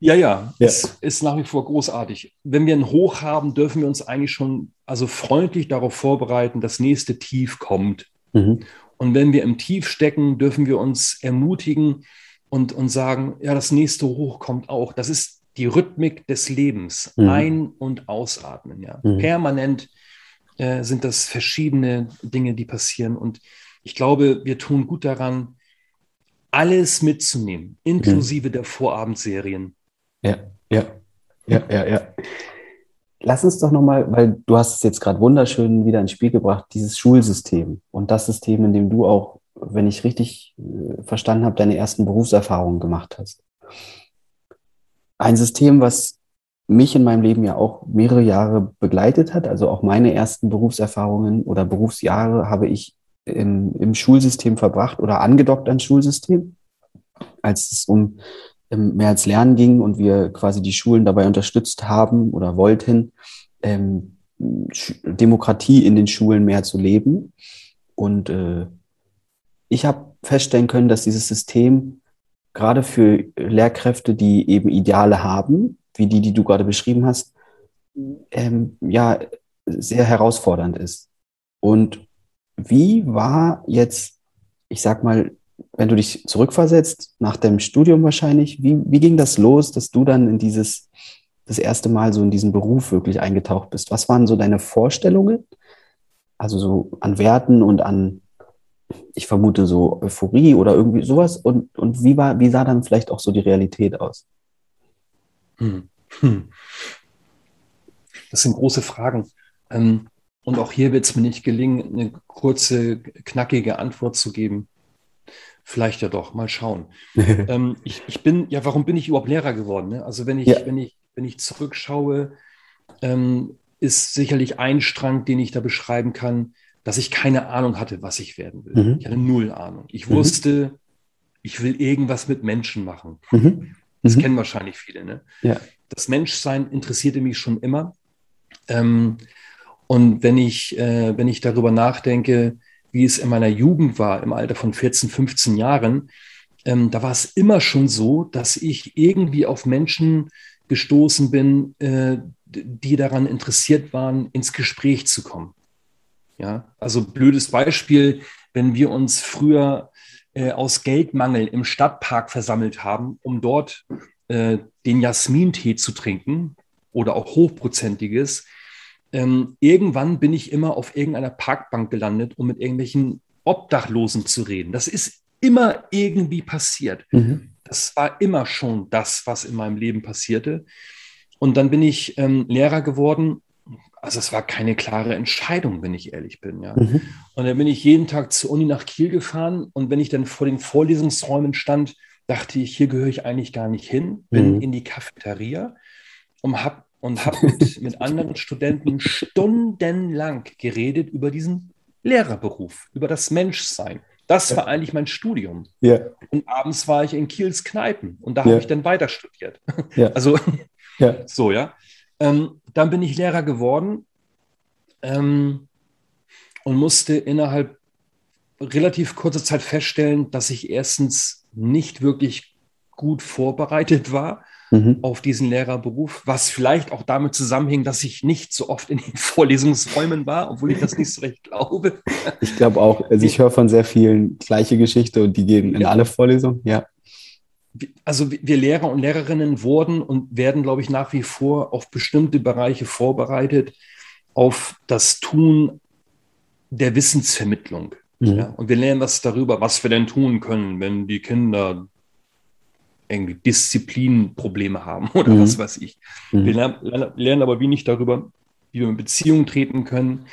Ja, ja, ja. Es ist nach wie vor großartig. Wenn wir ein Hoch haben, dürfen wir uns eigentlich schon also freundlich darauf vorbereiten, das nächste Tief kommt. Mhm. Und wenn wir im Tief stecken, dürfen wir uns ermutigen und, und sagen, ja, das nächste Hoch kommt auch. Das ist die Rhythmik des Lebens. Mhm. Ein- und ausatmen. Ja. Mhm. Permanent äh, sind das verschiedene Dinge, die passieren. Und ich glaube, wir tun gut daran, alles mitzunehmen, inklusive der Vorabendserien ja, ja, ja, ja, ja. Lass uns doch nochmal, weil du hast es jetzt gerade wunderschön wieder ins Spiel gebracht, dieses Schulsystem und das System, in dem du auch, wenn ich richtig äh, verstanden habe, deine ersten Berufserfahrungen gemacht hast. Ein System, was mich in meinem Leben ja auch mehrere Jahre begleitet hat, also auch meine ersten Berufserfahrungen oder Berufsjahre habe ich im, im Schulsystem verbracht oder angedockt ans Schulsystem, als es um mehr als Lernen ging und wir quasi die Schulen dabei unterstützt haben oder wollten, ähm, Demokratie in den Schulen mehr zu leben. Und äh, ich habe feststellen können, dass dieses System gerade für Lehrkräfte, die eben Ideale haben, wie die, die du gerade beschrieben hast, ähm, ja, sehr herausfordernd ist. Und wie war jetzt, ich sag mal, wenn du dich zurückversetzt, nach dem Studium wahrscheinlich, wie, wie ging das los, dass du dann in dieses, das erste Mal so in diesen Beruf wirklich eingetaucht bist? Was waren so deine Vorstellungen? Also so an Werten und an, ich vermute so Euphorie oder irgendwie sowas. Und, und wie war, wie sah dann vielleicht auch so die Realität aus? Hm. Hm. Das sind große Fragen. Ähm, und auch hier wird es mir nicht gelingen, eine kurze, knackige Antwort zu geben. Vielleicht ja doch, mal schauen. (laughs) ähm, ich, ich, bin, ja, warum bin ich überhaupt Lehrer geworden? Ne? Also wenn ich, ja. wenn ich, wenn ich zurückschaue, ähm, ist sicherlich ein Strang, den ich da beschreiben kann, dass ich keine Ahnung hatte, was ich werden will. Mhm. Ich hatte null Ahnung. Ich mhm. wusste, ich will irgendwas mit Menschen machen. Mhm. Das mhm. kennen wahrscheinlich viele. Ne? Ja. Das Menschsein interessierte mich schon immer. Ähm, und wenn ich, äh, wenn ich darüber nachdenke, wie es in meiner Jugend war, im Alter von 14, 15 Jahren, ähm, da war es immer schon so, dass ich irgendwie auf Menschen gestoßen bin, äh, die daran interessiert waren, ins Gespräch zu kommen. Ja, also blödes Beispiel, wenn wir uns früher äh, aus Geldmangel im Stadtpark versammelt haben, um dort äh, den Jasmintee zu trinken oder auch hochprozentiges, ähm, irgendwann bin ich immer auf irgendeiner Parkbank gelandet, um mit irgendwelchen Obdachlosen zu reden. Das ist immer irgendwie passiert. Mhm. Das war immer schon das, was in meinem Leben passierte. Und dann bin ich ähm, Lehrer geworden. Also es war keine klare Entscheidung, wenn ich ehrlich bin. Ja. Mhm. Und dann bin ich jeden Tag zur Uni nach Kiel gefahren. Und wenn ich dann vor den Vorlesungsräumen stand, dachte ich, hier gehöre ich eigentlich gar nicht hin. Bin mhm. in die Cafeteria und habe und habe mit, mit anderen Studenten stundenlang geredet über diesen Lehrerberuf, über das Menschsein. Das war eigentlich mein Studium. Ja. Und abends war ich in Kiels Kneipen und da ja. habe ich dann weiter studiert. Ja. Also so, ja. Ähm, dann bin ich Lehrer geworden ähm, und musste innerhalb relativ kurzer Zeit feststellen, dass ich erstens nicht wirklich gut vorbereitet war mhm. auf diesen Lehrerberuf, was vielleicht auch damit zusammenhing, dass ich nicht so oft in den (laughs) Vorlesungsräumen war, obwohl ich das nicht so recht glaube. Ich glaube auch, also ich höre von sehr vielen gleiche Geschichte und die gehen in ja. alle Vorlesungen, ja. Also wir Lehrer und Lehrerinnen wurden und werden, glaube ich, nach wie vor auf bestimmte Bereiche vorbereitet, auf das Tun der Wissensvermittlung. Mhm. Ja, und wir lernen was darüber, was wir denn tun können, wenn die Kinder irgendwie Disziplinprobleme haben (laughs) oder mhm. was weiß ich. Mhm. Wir lernen, lernen aber wenig darüber, wie wir in Beziehungen treten können,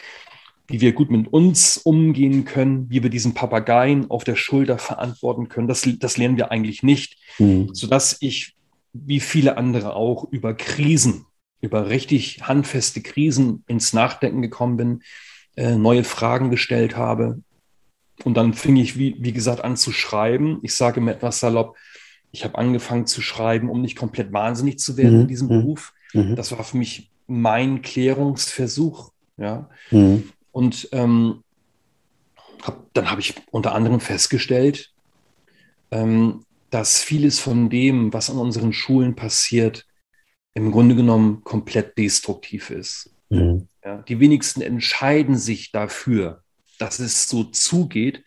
wie wir gut mit uns umgehen können, wie wir diesen Papageien auf der Schulter verantworten können. Das, das lernen wir eigentlich nicht, mhm. sodass ich, wie viele andere auch, über Krisen, über richtig handfeste Krisen ins Nachdenken gekommen bin, äh, neue Fragen gestellt habe. Und dann fing ich, wie, wie gesagt, an zu schreiben. Ich sage mir etwas salopp, ich habe angefangen zu schreiben, um nicht komplett wahnsinnig zu werden mhm. in diesem mhm. Beruf. Mhm. Das war für mich mein Klärungsversuch. Ja. Mhm. Und ähm, hab, dann habe ich unter anderem festgestellt, ähm, dass vieles von dem, was an unseren Schulen passiert, im Grunde genommen komplett destruktiv ist. Mhm. Ja, die wenigsten entscheiden sich dafür, dass es so zugeht.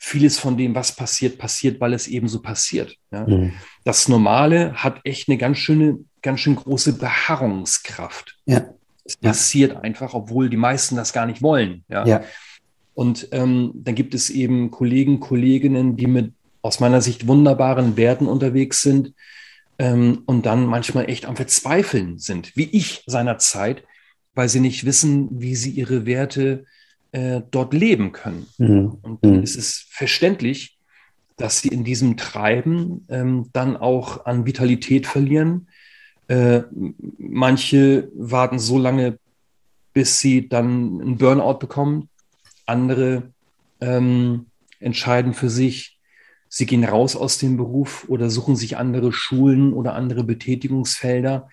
Vieles von dem, was passiert, passiert, weil es eben so passiert. Ja. Mhm. Das Normale hat echt eine ganz schöne, ganz schön große Beharrungskraft. Ja. Es passiert ja. einfach, obwohl die meisten das gar nicht wollen. Ja. ja. Und ähm, dann gibt es eben Kollegen, Kolleginnen, die mit aus meiner Sicht wunderbaren Werten unterwegs sind ähm, und dann manchmal echt am Verzweifeln sind, wie ich seinerzeit, weil sie nicht wissen, wie sie ihre Werte äh, dort leben können. Mhm. Und dann mhm. ist es verständlich, dass sie in diesem Treiben ähm, dann auch an Vitalität verlieren, äh, manche warten so lange, bis sie dann einen Burnout bekommen. Andere ähm, entscheiden für sich, sie gehen raus aus dem Beruf oder suchen sich andere Schulen oder andere Betätigungsfelder.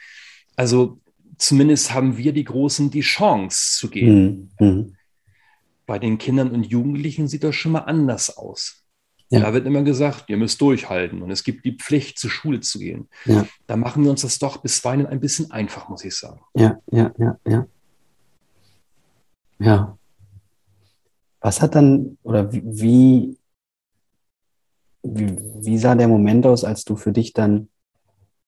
Also zumindest haben wir die Großen die Chance zu gehen. Mhm. Bei den Kindern und Jugendlichen sieht das schon mal anders aus. Ja. Da wird immer gesagt, ihr müsst durchhalten und es gibt die Pflicht, zur Schule zu gehen. Ja. Da machen wir uns das doch bisweilen ein bisschen einfach, muss ich sagen. Ja, ja, ja, ja. Ja. Was hat dann, oder wie, wie, wie sah der Moment aus, als du für dich dann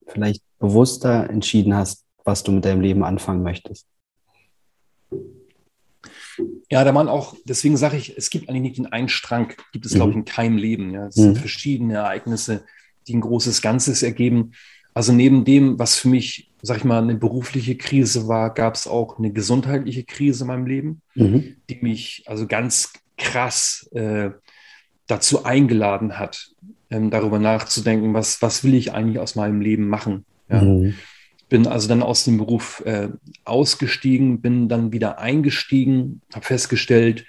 vielleicht bewusster entschieden hast, was du mit deinem Leben anfangen möchtest? Ja, da man auch, deswegen sage ich, es gibt eigentlich nicht den einen Strang, gibt es, mhm. glaube ich, in keinem Leben. Ja. Es mhm. sind verschiedene Ereignisse, die ein großes Ganzes ergeben. Also neben dem, was für mich, sag ich mal, eine berufliche Krise war, gab es auch eine gesundheitliche Krise in meinem Leben, mhm. die mich also ganz krass äh, dazu eingeladen hat, ähm, darüber nachzudenken, was, was will ich eigentlich aus meinem Leben machen. Ja. Mhm bin also dann aus dem Beruf äh, ausgestiegen, bin dann wieder eingestiegen, habe festgestellt,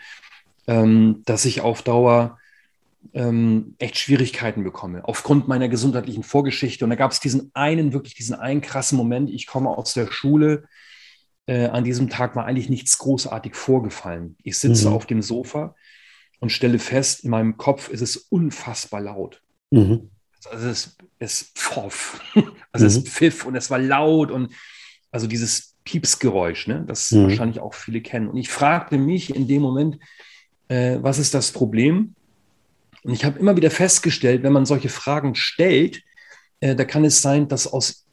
ähm, dass ich auf Dauer ähm, echt Schwierigkeiten bekomme, aufgrund meiner gesundheitlichen Vorgeschichte. Und da gab es diesen einen, wirklich diesen einen krassen Moment. Ich komme aus der Schule. Äh, an diesem Tag war eigentlich nichts großartig vorgefallen. Ich sitze mhm. auf dem Sofa und stelle fest, in meinem Kopf ist es unfassbar laut. Mhm. Also es, (laughs) es pfoff, also mhm. es pfiff und es war laut und also dieses Piepsgeräusch, ne, das mhm. wahrscheinlich auch viele kennen. Und ich fragte mich in dem Moment, äh, was ist das Problem? Und ich habe immer wieder festgestellt, wenn man solche Fragen stellt, äh, da kann es sein, dass aus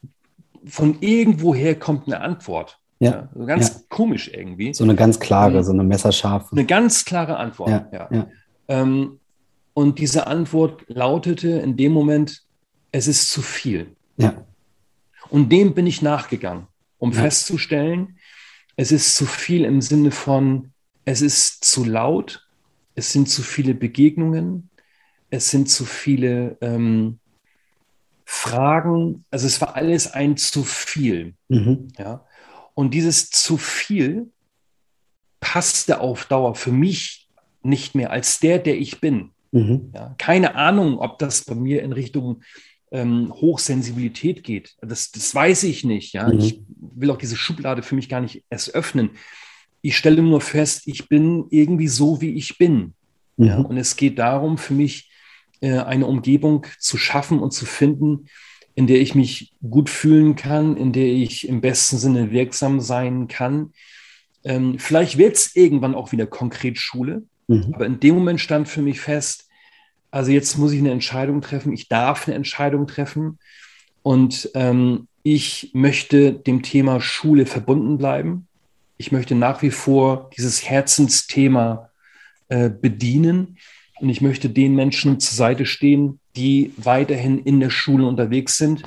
von irgendwoher kommt eine Antwort. Ja. ja also ganz ja. komisch irgendwie. So eine ganz klare, um, so eine messerscharfe. Eine ganz klare Antwort, ja. ja. Ähm, und diese Antwort lautete in dem Moment, es ist zu viel. Ja. Und dem bin ich nachgegangen, um ja. festzustellen, es ist zu viel im Sinne von, es ist zu laut, es sind zu viele Begegnungen, es sind zu viele ähm, Fragen, also es war alles ein zu viel. Mhm. Ja? Und dieses zu viel passte auf Dauer für mich nicht mehr als der, der ich bin. Mhm. Ja, keine Ahnung, ob das bei mir in Richtung ähm, Hochsensibilität geht. Das, das weiß ich nicht. Ja? Mhm. Ich will auch diese Schublade für mich gar nicht erst öffnen. Ich stelle nur fest, ich bin irgendwie so, wie ich bin. Mhm. Ja? Und es geht darum, für mich äh, eine Umgebung zu schaffen und zu finden, in der ich mich gut fühlen kann, in der ich im besten Sinne wirksam sein kann. Ähm, vielleicht wird es irgendwann auch wieder konkret Schule, mhm. aber in dem Moment stand für mich fest, also jetzt muss ich eine Entscheidung treffen, ich darf eine Entscheidung treffen und ähm, ich möchte dem Thema Schule verbunden bleiben. Ich möchte nach wie vor dieses Herzensthema äh, bedienen. Und ich möchte den Menschen zur Seite stehen, die weiterhin in der Schule unterwegs sind.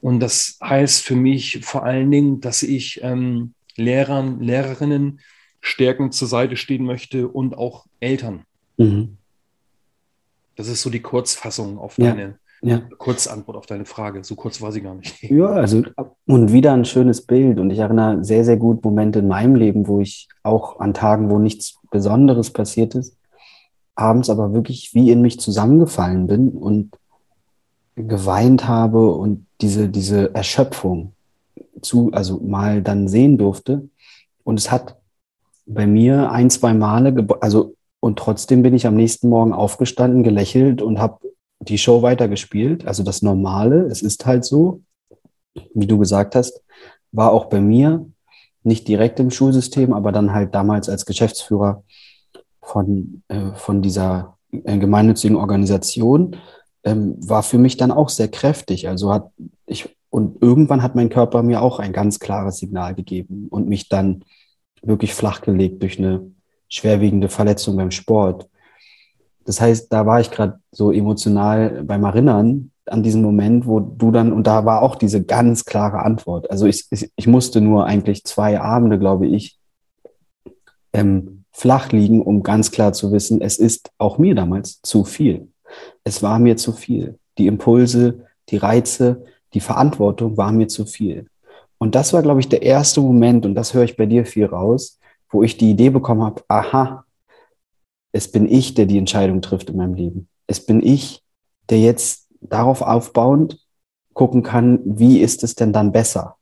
Und das heißt für mich vor allen Dingen, dass ich ähm, Lehrern, Lehrerinnen stärkend zur Seite stehen möchte und auch Eltern. Mhm. Das ist so die Kurzfassung auf ja. deine ja. Kurzantwort auf deine Frage. So kurz war sie gar nicht. Ja, also und wieder ein schönes Bild. Und ich erinnere sehr, sehr gut Momente in meinem Leben, wo ich auch an Tagen, wo nichts Besonderes passiert ist, abends aber wirklich wie in mich zusammengefallen bin und geweint habe und diese, diese Erschöpfung zu, also mal dann sehen durfte. Und es hat bei mir ein, zwei Male, also und trotzdem bin ich am nächsten Morgen aufgestanden, gelächelt und habe die Show weitergespielt. Also das Normale, es ist halt so, wie du gesagt hast, war auch bei mir nicht direkt im Schulsystem, aber dann halt damals als Geschäftsführer von, äh, von dieser äh, gemeinnützigen Organisation, ähm, war für mich dann auch sehr kräftig. Also hat ich, und irgendwann hat mein Körper mir auch ein ganz klares Signal gegeben und mich dann wirklich flachgelegt durch eine schwerwiegende Verletzung beim Sport. Das heißt, da war ich gerade so emotional beim Erinnern an diesen Moment, wo du dann, und da war auch diese ganz klare Antwort. Also ich, ich, ich musste nur eigentlich zwei Abende, glaube ich, ähm, flach liegen, um ganz klar zu wissen, es ist auch mir damals zu viel. Es war mir zu viel. Die Impulse, die Reize, die Verantwortung war mir zu viel. Und das war, glaube ich, der erste Moment, und das höre ich bei dir viel raus, wo ich die Idee bekommen habe, aha, es bin ich, der die Entscheidung trifft in meinem Leben. Es bin ich, der jetzt darauf aufbauend gucken kann, wie ist es denn dann besser?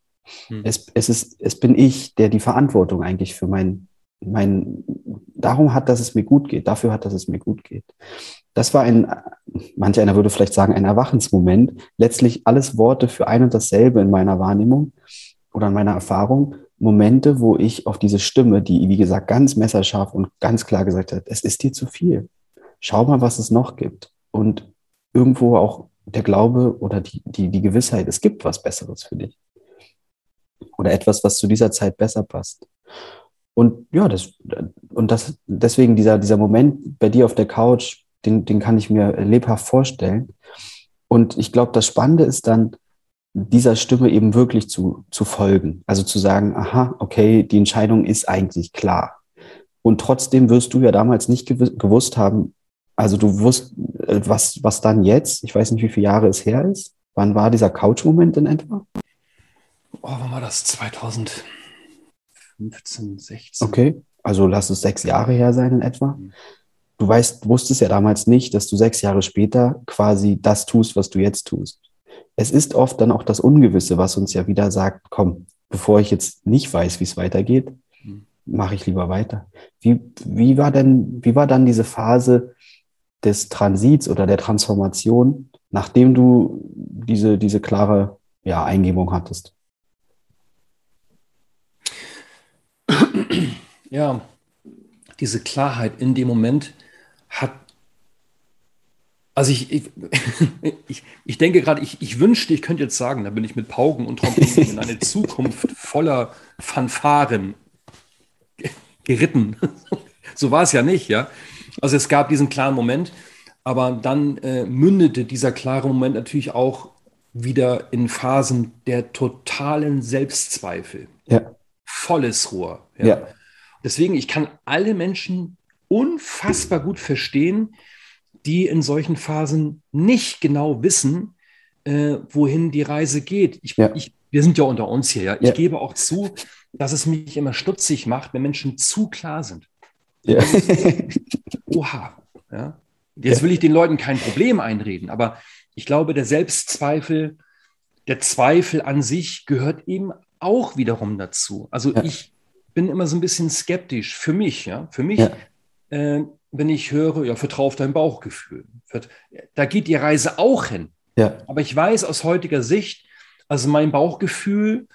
Hm. Es, es, ist, es bin ich, der die Verantwortung eigentlich für mein, mein, darum hat, dass es mir gut geht, dafür hat, dass es mir gut geht. Das war ein, manch einer würde vielleicht sagen, ein Erwachensmoment. Letztlich alles Worte für ein und dasselbe in meiner Wahrnehmung oder in meiner Erfahrung. Momente, wo ich auf diese Stimme, die, wie gesagt, ganz messerscharf und ganz klar gesagt hat, es ist dir zu viel. Schau mal, was es noch gibt. Und irgendwo auch der Glaube oder die, die, die Gewissheit, es gibt was Besseres für dich. Oder etwas, was zu dieser Zeit besser passt. Und ja, das, und das, deswegen dieser, dieser Moment bei dir auf der Couch, den, den kann ich mir lebhaft vorstellen. Und ich glaube, das Spannende ist dann, dieser Stimme eben wirklich zu, zu folgen. Also zu sagen, aha, okay, die Entscheidung ist eigentlich klar. Und trotzdem wirst du ja damals nicht gewusst haben, also du wusst, äh, was, was dann jetzt, ich weiß nicht, wie viele Jahre es her ist. Wann war dieser Couch-Moment in etwa? Oh, wann war das? 2015, 16. Okay, also lass es sechs Jahre her sein in etwa. Mhm. Du weißt, wusstest ja damals nicht, dass du sechs Jahre später quasi das tust, was du jetzt tust es ist oft dann auch das Ungewisse, was uns ja wieder sagt, komm, bevor ich jetzt nicht weiß, wie es weitergeht, hm. mache ich lieber weiter. Wie, wie war denn, wie war dann diese Phase des Transits oder der Transformation, nachdem du diese, diese klare ja, Eingebung hattest? Ja, diese Klarheit in dem Moment hat also ich, ich, (laughs) ich, ich denke gerade, ich, ich wünschte, ich könnte jetzt sagen, da bin ich mit Pauken und Trompeten in (laughs) eine Zukunft voller Fanfaren geritten. (laughs) So war es ja nicht, ja. Also es gab diesen klaren Moment, aber dann äh, mündete dieser klare Moment natürlich auch wieder in Phasen der totalen Selbstzweifel. Ja. Volles Rohr. Ja. ja. Deswegen, ich kann alle Menschen unfassbar gut verstehen, die in solchen Phasen nicht genau wissen, äh, wohin die Reise geht. Ich, ja. ich, wir sind ja unter uns hier. Ja? Ich ja. gebe auch zu, dass es mich immer stutzig macht, wenn Menschen zu klar sind. Ja. (laughs) Oha. Ja? Jetzt will ich den Leuten kein Problem einreden, aber ich glaube, der Selbstzweifel, der Zweifel an sich gehört eben auch wiederum dazu. Also ich bin immer so ein bisschen skeptisch für mich. Ja? Für mich äh, wenn ich höre, ja, vertrau auf dein Bauchgefühl. Da geht die Reise auch hin. Ja. Aber ich weiß aus heutiger Sicht, also mein Bauchgefühl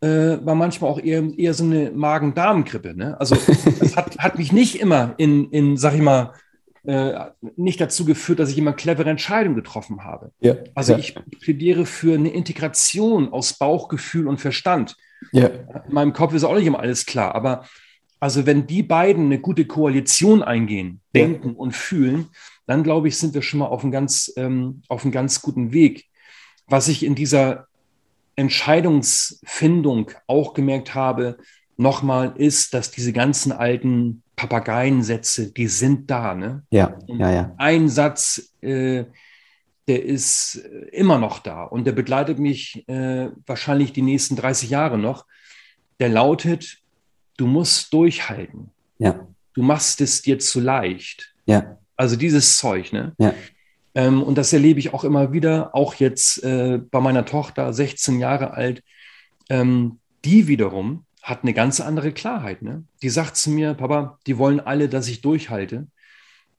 äh, war manchmal auch eher, eher so eine Magen-Darm-Grippe. Ne? Also (laughs) das hat, hat mich nicht immer in, in sag ich mal, äh, nicht dazu geführt, dass ich immer clevere Entscheidungen getroffen habe. Ja. Also ja. ich plädiere für eine Integration aus Bauchgefühl und Verstand. Ja. In meinem Kopf ist auch nicht immer alles klar, aber Also wenn die beiden eine gute Koalition eingehen, denken ja. und fühlen, dann glaube ich, sind wir schon mal auf einem ganz, ähm, auf einem ganz guten Weg. Was ich in dieser Entscheidungsfindung auch gemerkt habe, nochmal ist, dass diese ganzen alten Papageiensätze, die sind da. Ne? Ja, ja, ja. Ein Satz, äh, der ist immer noch da und der begleitet mich äh, wahrscheinlich die nächsten 30 Jahre noch. Der lautet, du musst durchhalten. Ja. Du machst es dir zu leicht. Ja. Also dieses Zeug, ne? Ja. Ähm, und das erlebe ich auch immer wieder, auch jetzt äh, bei meiner Tochter, 16 Jahre alt. Ähm, die wiederum hat eine ganz andere Klarheit. Ne? Die sagt zu mir, Papa, die wollen alle, dass ich durchhalte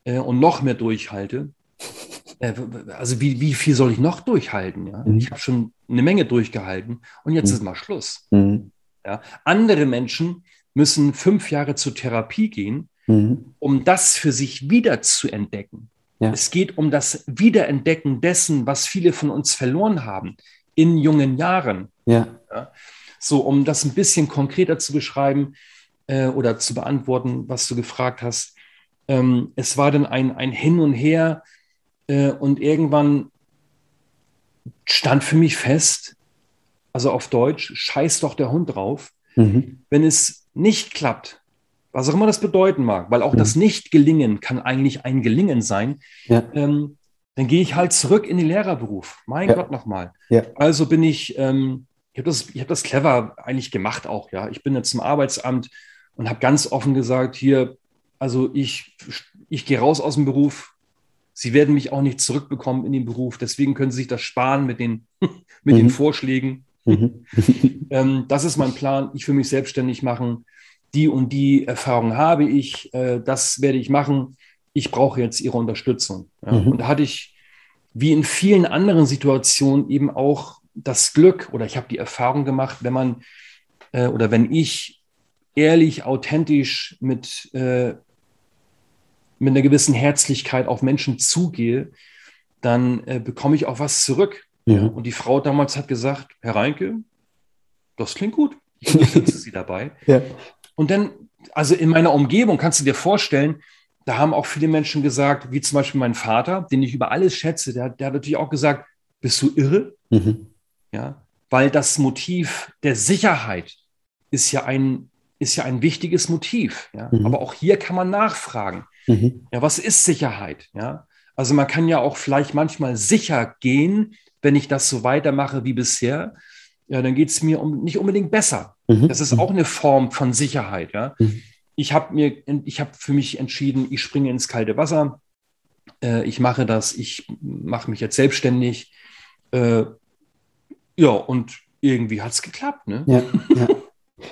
äh, und noch mehr durchhalte. (laughs) Äh, also wie, wie viel soll ich noch durchhalten? Ja? Mhm. Ich habe schon eine Menge durchgehalten und jetzt mhm. ist mal Schluss. Mhm. Ja? Andere Menschen müssen fünf Jahre zur Therapie gehen, mhm. um das für sich wieder zu entdecken. Ja. Es geht um das Wiederentdecken dessen, was viele von uns verloren haben in jungen Jahren. Ja. ja? So, um das ein bisschen konkreter zu beschreiben äh, oder zu beantworten, was du gefragt hast. Ähm, es war dann ein, ein Hin und Her äh, und irgendwann stand für mich fest, also auf Deutsch, scheiß doch der Hund drauf. Mhm. Wenn es nicht klappt, was auch immer das bedeuten mag, weil auch mhm. das Nicht-Gelingen kann eigentlich ein Gelingen sein, ja. ähm, dann gehe ich halt zurück in den Lehrerberuf. Mein ja. Gott nochmal. Ja. Also bin ich ähm, ich habe das, hab das clever eigentlich gemacht auch, ja. Ich bin jetzt zum Arbeitsamt und habe ganz offen gesagt, hier, also ich, ich gehe raus aus dem Beruf. Sie werden mich auch nicht zurückbekommen in den Beruf. Deswegen können Sie sich das sparen mit den, (laughs) mit mhm. den Vorschlägen. Mhm. (laughs) ähm, das ist mein Plan. Ich will mich selbstständig machen. Die und die Erfahrung habe ich. Äh, das werde ich machen. Ich brauche jetzt Ihre Unterstützung. Ja. Mhm. Und da hatte ich, wie in vielen anderen Situationen, eben auch das Glück oder ich habe die Erfahrung gemacht, wenn man äh, oder wenn ich ehrlich, authentisch mit, äh, mit einer gewissen Herzlichkeit auf Menschen zugehe, dann äh, bekomme ich auch was zurück. Ja. Und die Frau damals hat gesagt, Herr Reinke, das klingt gut. Ich (laughs) unterstütze Sie dabei. Ja. Und dann, also in meiner Umgebung, kannst du dir vorstellen, da haben auch viele Menschen gesagt, wie zum Beispiel mein Vater, den ich über alles schätze, der, der hat natürlich auch gesagt, bist du irre? Mhm ja, weil das Motiv der Sicherheit ist ja ein, ist ja ein wichtiges Motiv, ja, mhm. aber auch hier kann man nachfragen, mhm. ja, was ist Sicherheit, ja, also man kann ja auch vielleicht manchmal sicher gehen, wenn ich das so weitermache wie bisher, ja, dann geht es mir um, nicht unbedingt besser. Mhm. Das ist auch eine Form von Sicherheit, ja. Mhm. Ich habe mir, ich habe für mich entschieden, ich springe ins kalte Wasser, äh, ich mache das, ich mache mich jetzt selbstständig, äh, ja, und irgendwie hat es geklappt, ne? Ja, ja.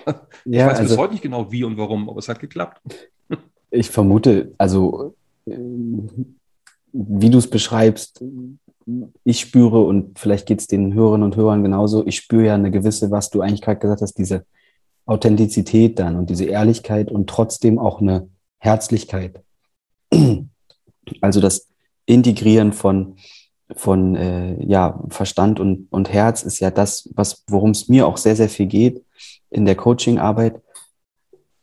(laughs) ich ja, weiß also, bis heute nicht genau wie und warum, aber es hat geklappt. ich vermute, also äh, wie du es beschreibst, ich spüre, und vielleicht geht es den Hörerinnen und Hörern genauso, ich spüre ja eine gewisse, was du eigentlich gerade gesagt hast, diese Authentizität dann und diese Ehrlichkeit und trotzdem auch eine Herzlichkeit. Also das Integrieren von von äh, ja, Verstand und, und Herz ist ja das, was worum es mir auch sehr, sehr viel geht in der Coaching-Arbeit,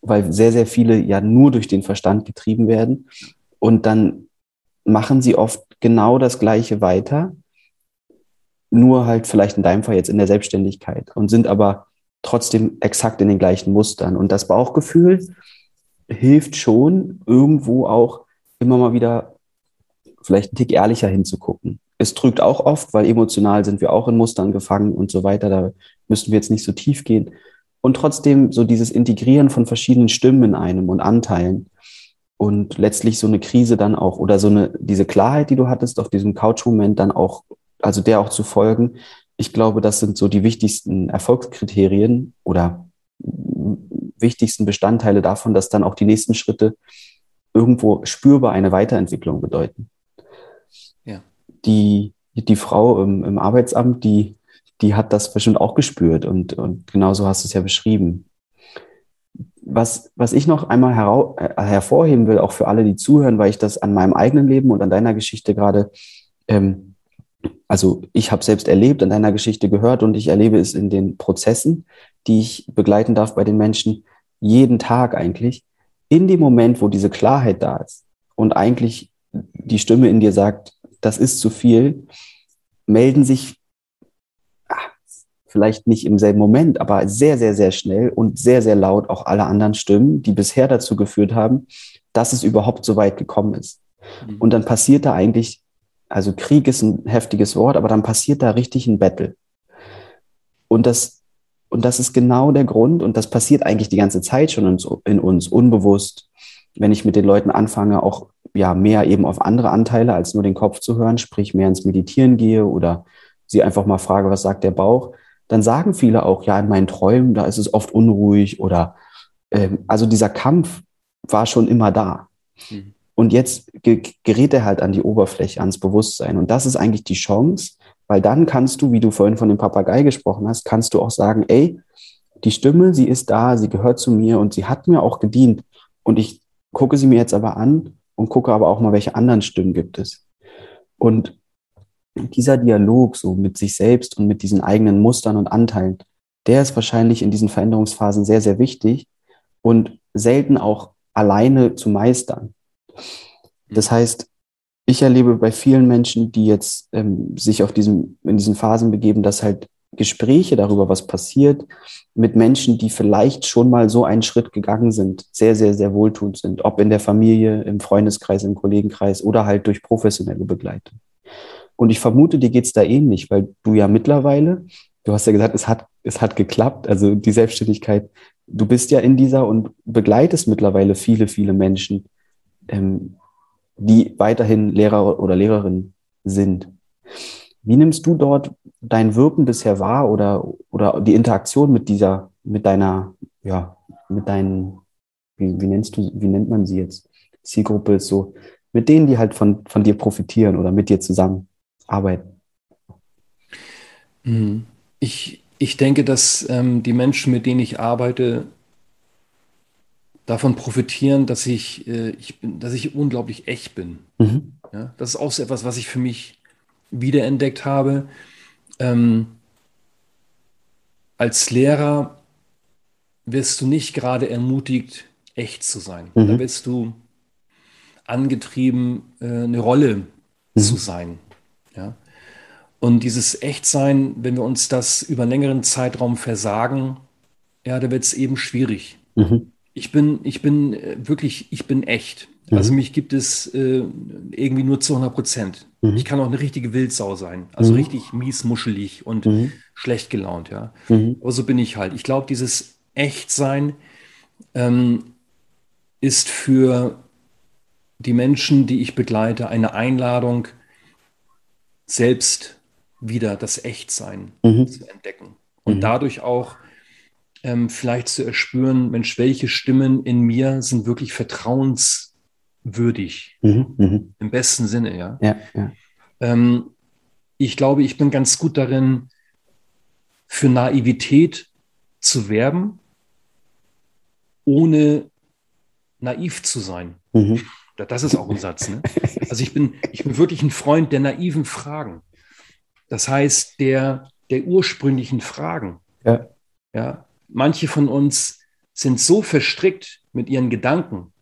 weil sehr, sehr viele ja nur durch den Verstand getrieben werden. Und dann machen sie oft genau das Gleiche weiter, nur halt vielleicht in deinem Fall jetzt in der Selbstständigkeit und sind aber trotzdem exakt in den gleichen Mustern. Und das Bauchgefühl hilft schon irgendwo auch immer mal wieder vielleicht einen Tick ehrlicher hinzugucken. Es trügt auch oft, weil emotional sind wir auch in Mustern gefangen und so weiter. Da müssen wir jetzt nicht so tief gehen. Und trotzdem so dieses Integrieren von verschiedenen Stimmen in einem und Anteilen und letztlich so eine Krise dann auch oder so eine, diese Klarheit, die du hattest auf diesem Couch-Moment dann auch, also der auch zu folgen. Ich glaube, das sind so die wichtigsten Erfolgskriterien oder wichtigsten Bestandteile davon, dass dann auch die nächsten Schritte irgendwo spürbar eine Weiterentwicklung bedeuten die, die Frau im, im Arbeitsamt, die, die hat das bestimmt auch gespürt und, und genauso hast du es ja beschrieben. Was, was ich noch einmal herau, äh, hervorheben will, auch für alle, die zuhören, weil ich das an meinem eigenen Leben und an deiner Geschichte gerade, ähm, also ich habe selbst erlebt, an deiner Geschichte gehört und ich erlebe es in den Prozessen, die ich begleiten darf bei den Menschen. jeden Tag eigentlich, in dem Moment, wo diese Klarheit da ist und eigentlich die Stimme in dir sagt, das ist zu viel, melden sich vielleicht nicht im selben Moment, aber sehr, sehr, sehr schnell und sehr, sehr laut auch alle anderen Stimmen, die bisher dazu geführt haben, dass es überhaupt so weit gekommen ist. Mhm. Und dann passiert da eigentlich, also Krieg ist ein heftiges Wort, aber dann passiert da richtig ein Battle. Und das, und das ist genau der Grund, und das passiert eigentlich die ganze Zeit schon in, in uns, unbewusst, wenn ich mit den Leuten anfange, auch ja mehr eben auf andere Anteile als nur den Kopf zu hören, sprich mehr ins Meditieren gehe oder sie einfach mal frage, was sagt der Bauch, dann sagen viele auch, ja, in meinen Träumen, da ist es oft unruhig oder ähm, also dieser Kampf war schon immer da. Mhm. Und jetzt gerät er halt an die Oberfläche, ans Bewusstsein. Und das ist eigentlich die Chance, weil dann kannst du, wie du vorhin von dem Papagei gesprochen hast, kannst du auch sagen, ey, die Stimme, sie ist da, sie gehört zu mir und sie hat mir auch gedient. Und ich gucke sie mir jetzt aber an und gucke aber auch mal, welche anderen Stimmen gibt es. Und dieser Dialog so mit sich selbst und mit diesen eigenen Mustern und Anteilen, der ist wahrscheinlich in diesen Veränderungsphasen sehr, sehr wichtig und selten auch alleine zu meistern. Das heißt, ich erlebe bei vielen Menschen, die jetzt ähm, sich auf diesem, in diesen Phasen begeben, dass halt Gespräche darüber, was passiert, mit Menschen, die vielleicht schon mal so einen Schritt gegangen sind, sehr, sehr, sehr wohltuend sind, ob in der Familie, im Freundeskreis, im Kollegenkreis oder halt durch professionelle Begleitung. Und ich vermute, dir geht's da ähnlich, weil du ja mittlerweile, du hast ja gesagt, es hat, es hat geklappt, also die Selbstständigkeit, du bist ja in dieser und begleitest mittlerweile viele, viele Menschen, ähm, die weiterhin Lehrer oder Lehrerin sind. Wie nimmst du dort dein Wirken bisher wahr oder, oder die Interaktion mit dieser, mit deiner, ja, mit deinen, wie, wie nennst du, wie nennt man sie jetzt? Zielgruppe ist so, mit denen, die halt von, von dir profitieren oder mit dir zusammen arbeiten? Mhm. Ich, ich denke, dass ähm, die Menschen, mit denen ich arbeite, davon profitieren, dass ich, äh, ich bin, dass ich unglaublich echt bin. Mhm. Ja, das ist auch so etwas, was ich für mich wiederentdeckt habe. Ähm, als Lehrer wirst du nicht gerade ermutigt, echt zu sein. Mhm. Da wirst du angetrieben, äh, eine Rolle mhm. zu sein. Ja? Und dieses Echtsein, wenn wir uns das über einen längeren Zeitraum versagen, ja, da wird es eben schwierig. Mhm. Ich bin, ich bin äh, wirklich, ich bin echt. Mhm. Also mich gibt es äh, irgendwie nur zu 100 Prozent. Mhm. Ich kann auch eine richtige Wildsau sein. Also mhm. richtig mies, muschelig und mhm. schlecht gelaunt, ja. Mhm. Aber so bin ich halt. Ich glaube, dieses Echtsein ähm, ist für die Menschen, die ich begleite, eine Einladung, selbst wieder das Echtsein mhm. zu entdecken. Und dadurch auch ähm, vielleicht zu erspüren, Mensch, welche Stimmen in mir sind wirklich vertrauens würdig. Mhm, mh. Im besten Sinne, ja. ja, ja. Ähm, ich glaube, ich bin ganz gut darin, für Naivität zu werben, ohne naiv zu sein. Mhm. Das ist auch ein Satz. Ne? Also ich bin, ich bin wirklich ein Freund der naiven Fragen. Das heißt, der, der ursprünglichen Fragen. Ja. Ja, manche von uns sind so verstrickt mit ihren Gedanken,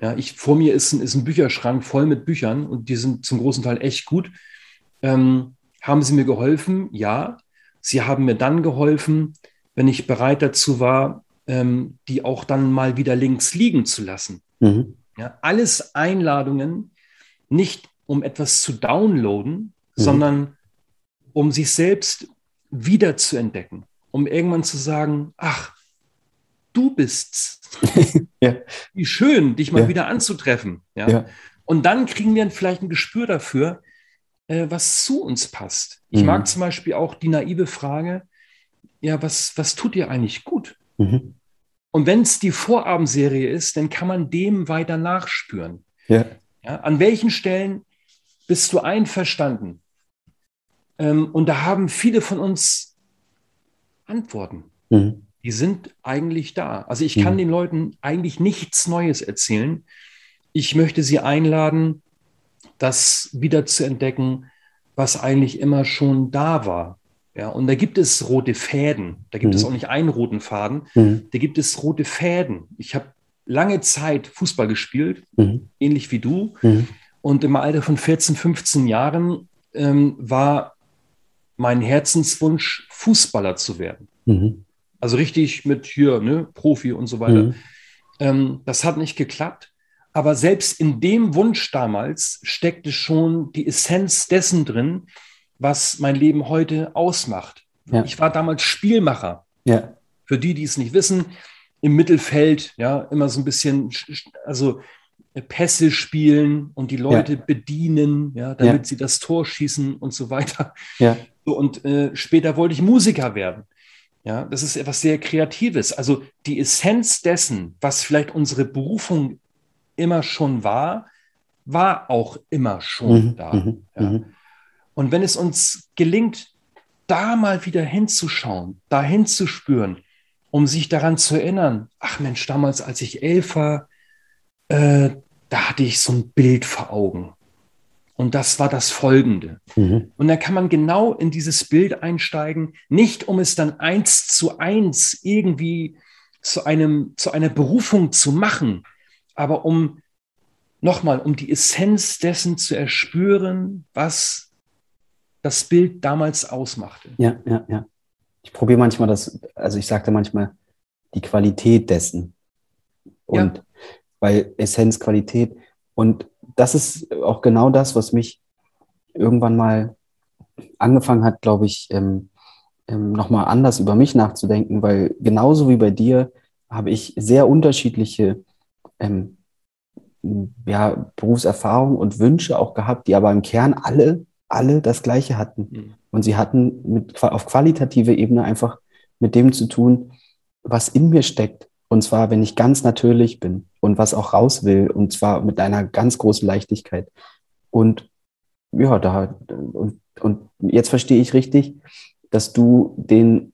ja, ich, vor mir ist ein, ist ein Bücherschrank voll mit Büchern und die sind zum großen Teil echt gut. Ähm, haben sie mir geholfen? Ja. Sie haben mir dann geholfen, wenn ich bereit dazu war, ähm, die auch dann mal wieder links liegen zu lassen. Mhm. Ja, alles Einladungen, nicht um etwas zu downloaden, mhm. sondern um sich selbst wieder zu entdecken, um irgendwann zu sagen, ach, du bist's. (laughs) ja. Wie schön, dich mal ja. wieder anzutreffen. Ja? ja? Und dann kriegen wir vielleicht ein Gespür dafür, äh, was zu uns passt. Ich mhm. mag zum Beispiel auch die naive Frage, ja, was, was tut dir eigentlich gut? Mhm. Und wenn es die Vorabendserie ist, dann kann man dem weiter nachspüren. Ja. Ja, an welchen Stellen bist du einverstanden? Ähm, und da haben viele von uns Antworten. Mhm die sind eigentlich da. Also ich kann mhm. den Leuten eigentlich nichts Neues erzählen. Ich möchte sie einladen, das wieder zu entdecken, was eigentlich immer schon da war. Ja, und da gibt es rote Fäden. Da gibt Mhm. es auch nicht einen roten Faden. Mhm. Da gibt es rote Fäden. Ich habe lange Zeit Fußball gespielt, Mhm. ähnlich wie du. Mhm. Und im Alter von 14, 15 Jahren ähm, war mein Herzenswunsch, Fußballer zu werden. Mhm. Also richtig mit hier, ne, Profi und so weiter. Mhm. Ähm, das hat nicht geklappt. Aber selbst in dem Wunsch damals steckte schon die Essenz dessen drin, was mein Leben heute ausmacht. Ja. Ich war damals Spielmacher. Ja. Für die, die es nicht wissen, im Mittelfeld, ja, immer so ein bisschen, sch- sch- also äh, Pässe spielen und die Leute bedienen, ja, damit Ja. sie das Tor schießen und so weiter. Ja. So, und äh, später wollte ich Musiker werden. Ja, das ist etwas sehr Kreatives. Also die Essenz dessen, was vielleicht unsere Berufung immer schon war, war auch immer schon Mhm. da. Mhm. Ja. Mhm. Und wenn es uns gelingt, da mal wieder hinzuschauen, da hinzuspüren, um sich daran zu erinnern, ach Mensch, damals, als ich elf war, äh, da hatte ich so ein Bild vor Augen. Und das war das Folgende. Mhm. Und dann kann man genau in dieses Bild einsteigen, nicht um es dann eins zu eins irgendwie zu einem, zu einer Berufung zu machen, aber um nochmal, um die Essenz dessen zu erspüren, was das Bild damals ausmachte. Ja, ja, ja. Ich probiere manchmal das, also ich sagte manchmal die Qualität dessen. Und weil Essenz, Qualität. Und das ist auch genau das, was mich irgendwann mal angefangen hat, glaube ich, ähm, ähm, nochmal anders über mich nachzudenken, weil genauso wie bei dir habe ich sehr unterschiedliche ähm, ja, Berufserfahrungen und Wünsche auch gehabt, die aber im Kern alle, alle das Gleiche hatten. Mhm. Und sie hatten mit, auf qualitative Ebene einfach mit dem zu tun, was in mir steckt. Und zwar, wenn ich ganz natürlich bin und was auch raus will, und zwar mit einer ganz großen Leichtigkeit. Und ja, da, und, und jetzt verstehe ich richtig, dass du den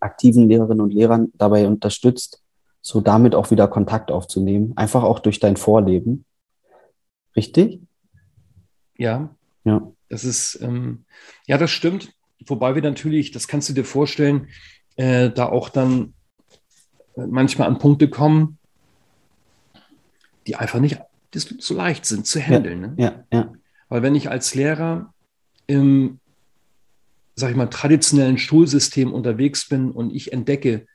aktiven Lehrerinnen und Lehrern dabei unterstützt, so damit auch wieder Kontakt aufzunehmen, einfach auch durch dein Vorleben. Richtig? Ja, Ja. das ist, ähm, ja, das stimmt. Wobei wir natürlich, das kannst du dir vorstellen, äh, da auch dann äh, manchmal an Punkte kommen, die einfach nicht so leicht sind zu handeln. Ne? Ja, ja. Weil wenn ich als Lehrer im, sag ich mal, traditionellen Schulsystem unterwegs bin und ich entdecke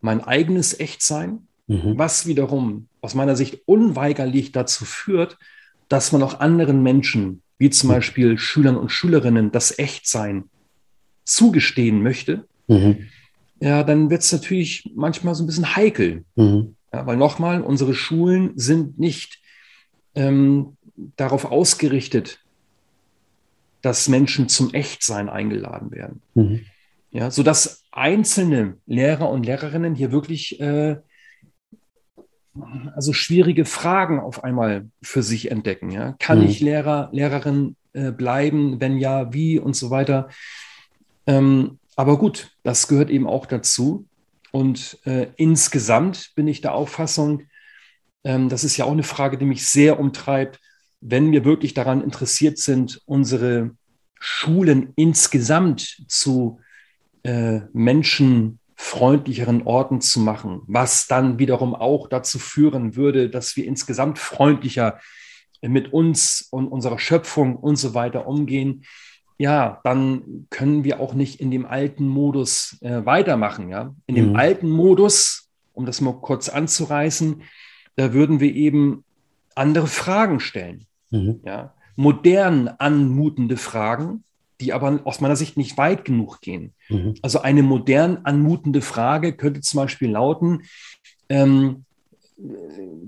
mein eigenes Echtsein, Mhm. was wiederum aus meiner Sicht unweigerlich dazu führt, dass man auch anderen Menschen, wie zum Beispiel Schülern und Schülerinnen, das Echtsein zugestehen möchte, Mhm. ja, dann wird es natürlich manchmal so ein bisschen heikel. Mhm. Ja, weil nochmal, unsere Schulen sind nicht ähm, darauf ausgerichtet, dass Menschen zum Echtsein eingeladen werden. Mhm. Ja, sodass einzelne Lehrer und Lehrerinnen hier wirklich äh, also schwierige Fragen auf einmal für sich entdecken. Ja? Kann Mhm. ich Lehrer, Lehrerin äh, bleiben? Wenn ja, wie und so weiter. Ähm, aber gut, das gehört eben auch dazu. Und äh, insgesamt bin ich der Auffassung, ähm, das ist ja auch eine Frage, die mich sehr umtreibt, wenn wir wirklich daran interessiert sind, unsere Schulen insgesamt zu äh, menschenfreundlicheren Orten zu machen, was dann wiederum auch dazu führen würde, dass wir insgesamt freundlicher mit uns und unserer Schöpfung und so weiter umgehen, ja, dann können wir auch nicht in dem alten Modus äh, weitermachen. Ja? In dem Mhm. alten Modus, um das mal kurz anzureißen, da würden wir eben andere Fragen stellen. Mhm. Ja? Modern anmutende Fragen, die aber aus meiner Sicht nicht weit genug gehen. Mhm. Also eine modern anmutende Frage könnte zum Beispiel lauten, ähm, äh,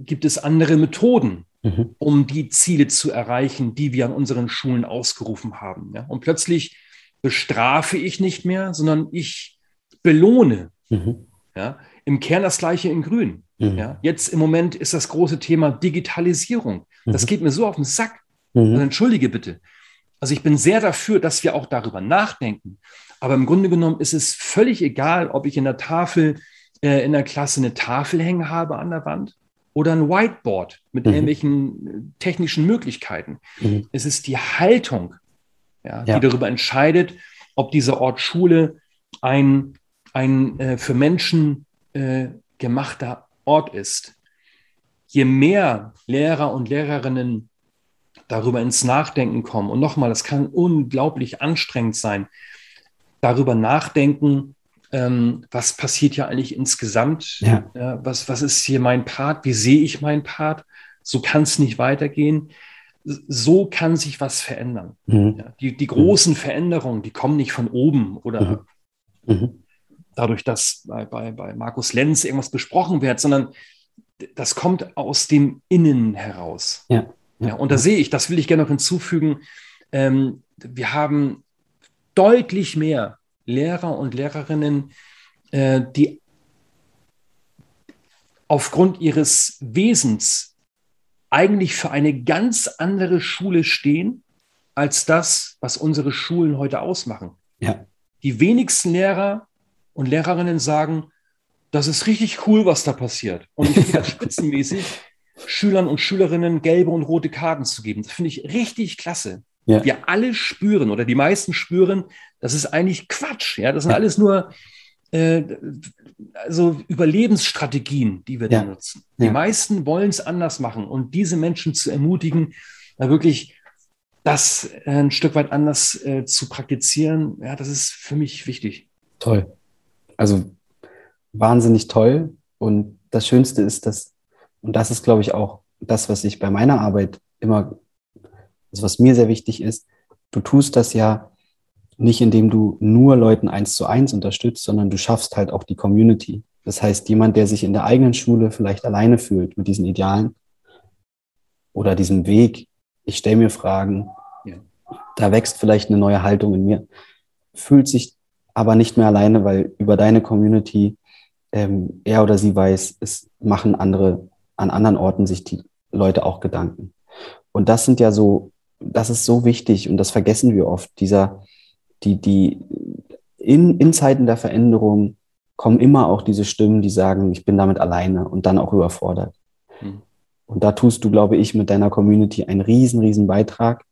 gibt es andere Methoden, Mhm. um die Ziele zu erreichen, die wir an unseren Schulen ausgerufen haben. Ja? Und plötzlich bestrafe ich nicht mehr, sondern ich belohne. Mhm. Ja? Im Kern das gleiche in Grün. Mhm. Ja? Jetzt im Moment ist das große Thema Digitalisierung. Das Mhm. geht mir so auf den Sack. Also Mhm. entschuldige bitte. Also ich bin sehr dafür, dass wir auch darüber nachdenken. Aber im Grunde genommen ist es völlig egal, ob ich in der Tafel, äh, in der Klasse eine Tafel hängen habe an der Wand oder ein Whiteboard mit Mhm. irgendwelchen äh, technischen Möglichkeiten. Mhm. Es ist die Haltung, ja, Ja. die darüber entscheidet, ob dieser Ort Schule ein, ein äh, für Menschen äh, gemachter Ort ist. Je mehr Lehrer und Lehrerinnen darüber ins Nachdenken kommen, und nochmal, das kann unglaublich anstrengend sein, darüber nachdenken, ähm, was passiert ja eigentlich insgesamt, ja. Ja, was, was ist hier mein Part, wie sehe ich meinen Part, so kann es nicht weitergehen. So kann sich was verändern. Mhm. Ja, die, die großen mhm. Veränderungen, die kommen nicht von oben oder mhm. mhm. dadurch, dass bei, bei, bei Markus Lenz irgendwas besprochen wird, sondern das kommt aus dem Innen heraus. Ja. Ja, und da sehe ich, das will ich gerne noch hinzufügen, ähm, wir haben deutlich mehr Lehrer und Lehrerinnen, äh, die aufgrund ihres Wesens eigentlich für eine ganz andere Schule stehen, als das, was unsere Schulen heute ausmachen. Ja. Die wenigsten Lehrer und Lehrerinnen sagen, das ist richtig cool, was da passiert. Und (laughs) ich finde das spitzenmäßig, Schülern und Schülerinnen gelbe und rote Karten zu geben. Das finde ich richtig klasse. Ja. Wir alle spüren oder die meisten spüren, das ist eigentlich Quatsch. Ja, das sind ja. alles nur äh, also Überlebensstrategien, die wir da nutzen. Die ja. meisten wollen es anders machen und diese Menschen zu ermutigen, da wirklich das äh, ein Stück weit anders äh, zu praktizieren, ja, das ist für mich wichtig. Toll. Also wahnsinnig toll. Und das Schönste ist, dass, und das ist, glaube ich, auch das, was ich bei meiner Arbeit immer also was mir sehr wichtig ist, du tust das ja nicht, indem du nur Leuten eins zu eins unterstützt, sondern du schaffst halt auch die Community. Das heißt, jemand, der sich in der eigenen Schule vielleicht alleine fühlt mit diesen Idealen oder diesem Weg, ich stelle mir Fragen, ja. da wächst vielleicht eine neue Haltung in mir, fühlt sich aber nicht mehr alleine, weil über deine Community ähm, er oder sie weiß, es machen andere an anderen Orten sich die Leute auch Gedanken. Und das sind ja so das ist so wichtig und das vergessen wir oft. Dieser, die, die, in, in Zeiten der Veränderung kommen immer auch diese Stimmen, die sagen, ich bin damit alleine und dann auch überfordert. Hm. Und da tust du, glaube ich, mit deiner Community einen riesen, riesen Beitrag,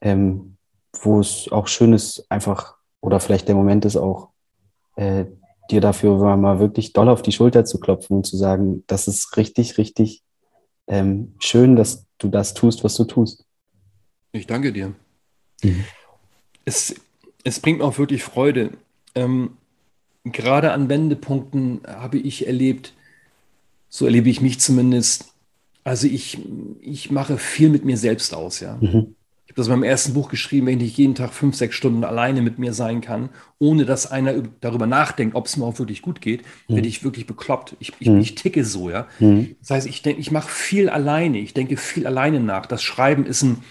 ähm, wo es auch schön ist, einfach, oder vielleicht der Moment ist auch, äh, dir dafür mal wirklich doll auf die Schulter zu klopfen und zu sagen, das ist richtig, richtig ähm, schön, dass du das tust, was du tust. Ich danke dir. Mhm. Es, es bringt mir auch wirklich Freude. Ähm, gerade an Wendepunkten habe ich erlebt, so erlebe ich mich zumindest, also ich, ich mache viel mit mir selbst aus, ja. Mhm. Ich habe das in meinem ersten Buch geschrieben, wenn ich jeden Tag fünf, sechs Stunden alleine mit mir sein kann, ohne dass einer darüber nachdenkt, ob es mir auch wirklich gut geht, mhm. werde ich wirklich bekloppt. Ich, ich, mhm. ich ticke so, ja. Mhm. Das heißt, ich denke, ich mache viel alleine, ich denke viel alleine nach. Das Schreiben ist ein,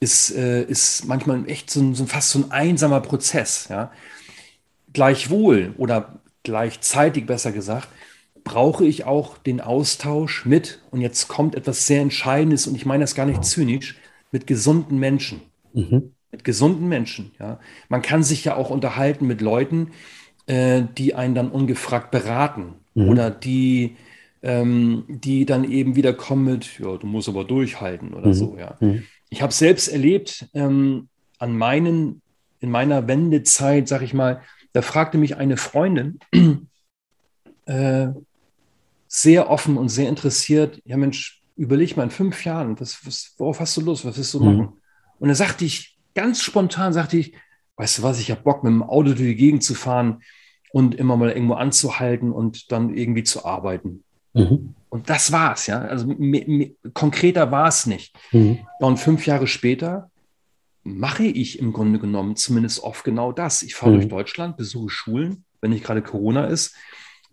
ist, äh, ist manchmal echt so, so, fast so ein einsamer Prozess. Ja? Gleichwohl oder gleichzeitig besser gesagt, brauche ich auch den Austausch mit, und jetzt kommt etwas sehr Entscheidendes, und ich meine das gar nicht zynisch, mit gesunden Menschen. Mhm. Mit gesunden Menschen. Ja? Man kann sich ja auch unterhalten mit Leuten, äh, die einen dann ungefragt beraten mhm. oder die, ähm, die dann eben wieder kommen mit, ja, du musst aber durchhalten oder mhm. so. Ja. Mhm. Ich habe selbst erlebt, ähm, an meinen, in meiner Wendezeit, sag ich mal, da fragte mich eine Freundin (clears throat) äh, sehr offen und sehr interessiert, ja Mensch, überleg mal in fünf Jahren, was, was, worauf hast du Lust, was willst du machen? Mhm. Und da sagte ich, ganz spontan sagte ich, weißt du was, ich habe Bock, mit dem Auto durch die Gegend zu fahren und immer mal irgendwo anzuhalten und dann irgendwie zu arbeiten. Mhm. Und das war's, ja. Also konkreter war es nicht. Mhm. Und fünf Jahre später mache ich im Grunde genommen zumindest oft genau das. Ich fahre mhm. durch Deutschland, besuche Schulen, wenn nicht gerade Corona ist,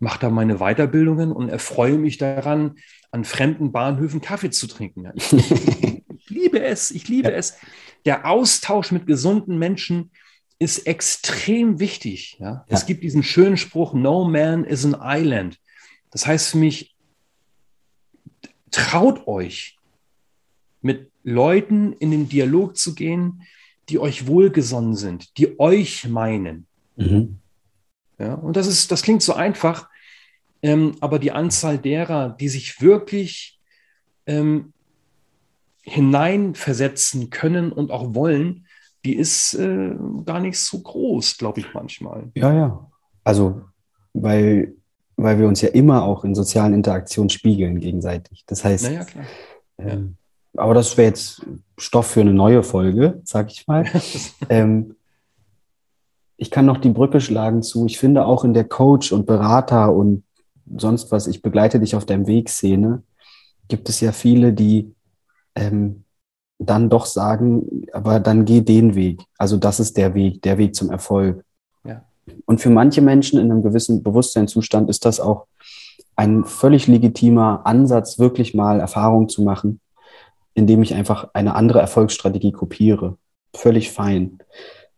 mache da meine Weiterbildungen und erfreue mich daran, an fremden Bahnhöfen Kaffee zu trinken. Ich, (laughs) ich, liebe es, ich liebe ja. es. Der Austausch mit gesunden Menschen ist extrem wichtig. Ja? ja? Es gibt diesen schönen Spruch, No man is an island. Das heißt für mich, traut euch, mit Leuten in den Dialog zu gehen, die euch wohlgesonnen sind, die euch meinen. Mhm. Ja, und das ist, das klingt so einfach, ähm, aber die Anzahl derer, die sich wirklich ähm, hineinversetzen können und auch wollen, die ist äh, gar nicht so groß, glaube ich manchmal. Ja, ja. Also, weil, weil wir uns ja immer auch in sozialen Interaktionen spiegeln gegenseitig. Das heißt, naja, klar. Ähm, aber das wäre jetzt Stoff für eine neue Folge, sag ich mal. (laughs) ähm, ich kann noch die Brücke schlagen zu, ich finde auch in der Coach und Berater und sonst was, ich begleite dich auf deinem Weg Szene, gibt es ja viele, die ähm, dann doch sagen, aber dann geh den Weg. Also das ist der Weg, der Weg zum Erfolg. Ja. Und für manche Menschen in einem gewissen Bewusstseinszustand ist das auch ein völlig legitimer Ansatz, wirklich mal Erfahrung zu machen, indem ich einfach eine andere Erfolgsstrategie kopiere. Völlig fein.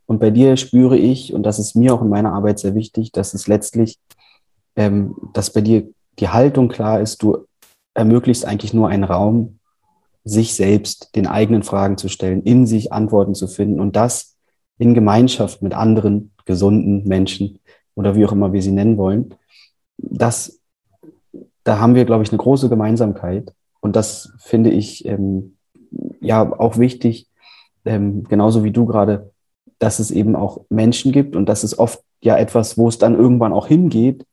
Und bei dir spüre ich, und das ist mir auch in meiner Arbeit sehr wichtig, dass es letztlich, ähm, dass bei dir die Haltung klar ist, du ermöglichst eigentlich nur einen Raum, sich selbst den eigenen Fragen zu stellen, in sich Antworten zu finden und das in Gemeinschaft mit anderen gesunden Menschen oder wie auch immer wir sie nennen wollen. Das, da haben wir, glaube ich, eine große Gemeinsamkeit. Und das finde ich ähm, ja auch wichtig, ähm, genauso wie du gerade, dass es eben auch Menschen gibt und das ist oft ja etwas, wo es dann irgendwann auch hingeht.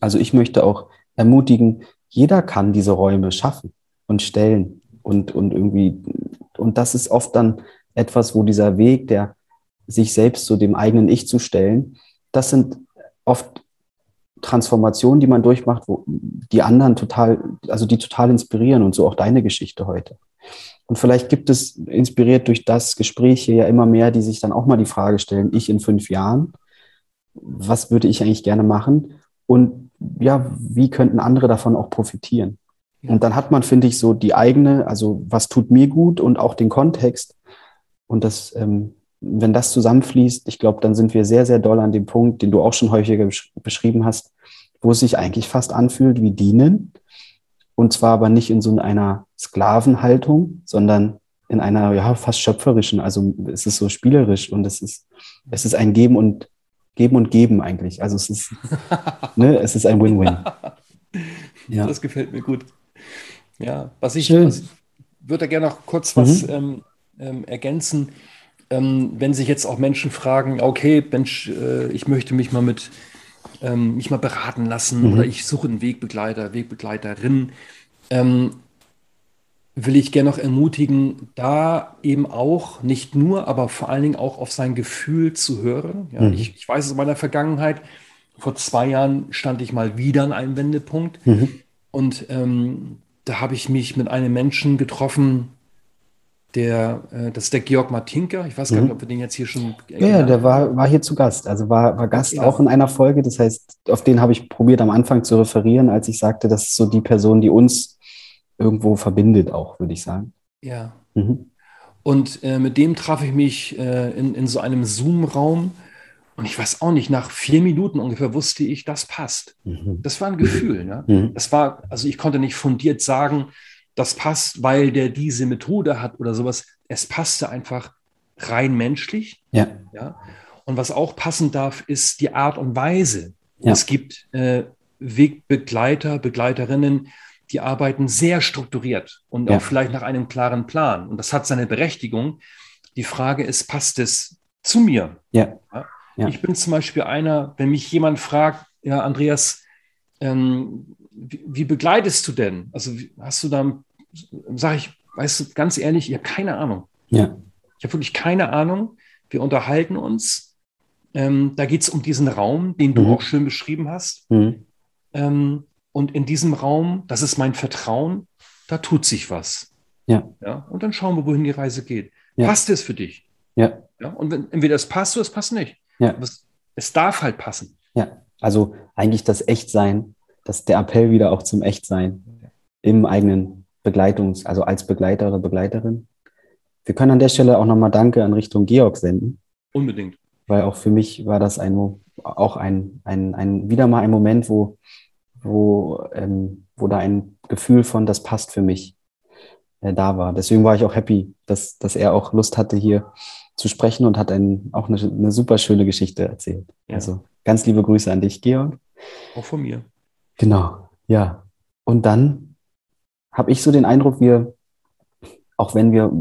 Also ich möchte auch ermutigen, jeder kann diese Räume schaffen und stellen und, und irgendwie, und das ist oft dann etwas, wo dieser Weg, der sich selbst zu dem eigenen Ich zu stellen, das sind oft Transformationen, die man durchmacht, wo die anderen total, also die total inspirieren und so auch deine Geschichte heute. Und vielleicht gibt es, inspiriert durch das Gespräch hier ja immer mehr, die sich dann auch mal die Frage stellen, ich in fünf Jahren, was würde ich eigentlich gerne machen? Und ja, wie könnten andere davon auch profitieren? Und dann hat man, finde ich, so die eigene, also was tut mir gut und auch den Kontext. Und das, ähm, wenn das zusammenfließt, ich glaube, dann sind wir sehr, sehr doll an dem Punkt, den du auch schon häufiger beschrieben hast, wo es sich eigentlich fast anfühlt wie dienen. Und zwar aber nicht in so einer Sklavenhaltung, sondern in einer ja fast schöpferischen. Also es ist so spielerisch und es ist es ist ein Geben und Geben und Geben eigentlich. Also es ist ne, es ist ein Win-Win. (laughs) Ja. Das gefällt mir gut. Ja, was ich, was, würde gerne noch kurz was mhm. ähm, ähm, ergänzen. Ähm, wenn sich jetzt auch Menschen fragen, okay, Mensch, äh, ich möchte mich mal mit ähm, mich mal beraten lassen mhm. oder ich suche einen Wegbegleiter, Wegbegleiterin, ähm, will ich gerne noch ermutigen, da eben auch nicht nur, aber vor allen Dingen auch auf sein Gefühl zu hören. Ja, mhm. ich, ich, weiß es aus meiner Vergangenheit, vor zwei Jahren stand ich mal wieder an einem Wendepunkt mhm. und ähm, da habe ich mich mit einem Menschen getroffen, der, äh, das ist der Georg Martinka. Ich weiß gar nicht, mhm. ob wir den jetzt hier schon. Ja, ja, der war, war hier zu Gast. Also war, war Gast ja. auch in einer Folge. Das heißt, auf den habe ich probiert am Anfang zu referieren, als ich sagte, das ist so die Person, die uns irgendwo verbindet, auch, würde ich sagen. Ja. Mhm. Und äh, mit dem traf ich mich äh, in, in so einem Zoom-Raum. Und ich weiß auch nicht, nach vier Minuten ungefähr wusste ich, das passt. Mhm. Das war ein Gefühl. Ne? Mhm. Das war, also ich konnte nicht fundiert sagen, das passt, weil der diese Methode hat oder sowas. Es passte einfach rein menschlich. Ja. ja? Und was auch passen darf, ist die Art und Weise. Ja. Es gibt äh, Wegbegleiter, Begleiterinnen, die arbeiten sehr strukturiert und ja. auch vielleicht nach einem klaren Plan. Und das hat seine Berechtigung. Die Frage ist, passt es zu mir? Ja. ja? Ich bin zum Beispiel einer, wenn mich jemand fragt, ja, Andreas, ähm, wie, wie, begleitest du denn? Also hast du da sage ich, weißt du, ganz ehrlich, ich habe keine Ahnung. Ja. Ich habe wirklich keine Ahnung. Wir unterhalten uns. Ähm, da geht es um diesen Raum, den du mhm. auch schön beschrieben hast. Mhm. Ähm, und in diesem Raum, das ist mein Vertrauen, da tut sich was. Ja. ja? Und dann schauen wir, wohin die Reise geht. Ja. Passt es für dich? Ja. ja? Und wenn, entweder es passt oder es passt nicht. Ja. Es, es darf halt passen. Ja. Also eigentlich das Echtsein, das der Appell wieder auch zum Echtsein im eigenen Begleitungs-, also als Begleiter Begleiterin. Wir können an der Stelle auch nochmal Danke an Richtung Georg senden. Unbedingt. Weil auch für mich war das ein, auch ein, ein, ein wieder mal ein Moment, wo, wo, ähm, wo da ein Gefühl von, das passt für mich, äh, da war. Deswegen war ich auch happy, dass, dass er auch Lust hatte, hier zu sprechen und hat ein, auch eine, eine super schöne Geschichte erzählt. Ja. Also ganz liebe Grüße an dich, Georg. Auch von mir. Genau, ja. Und dann habe ich so den Eindruck, wir auch wenn wir,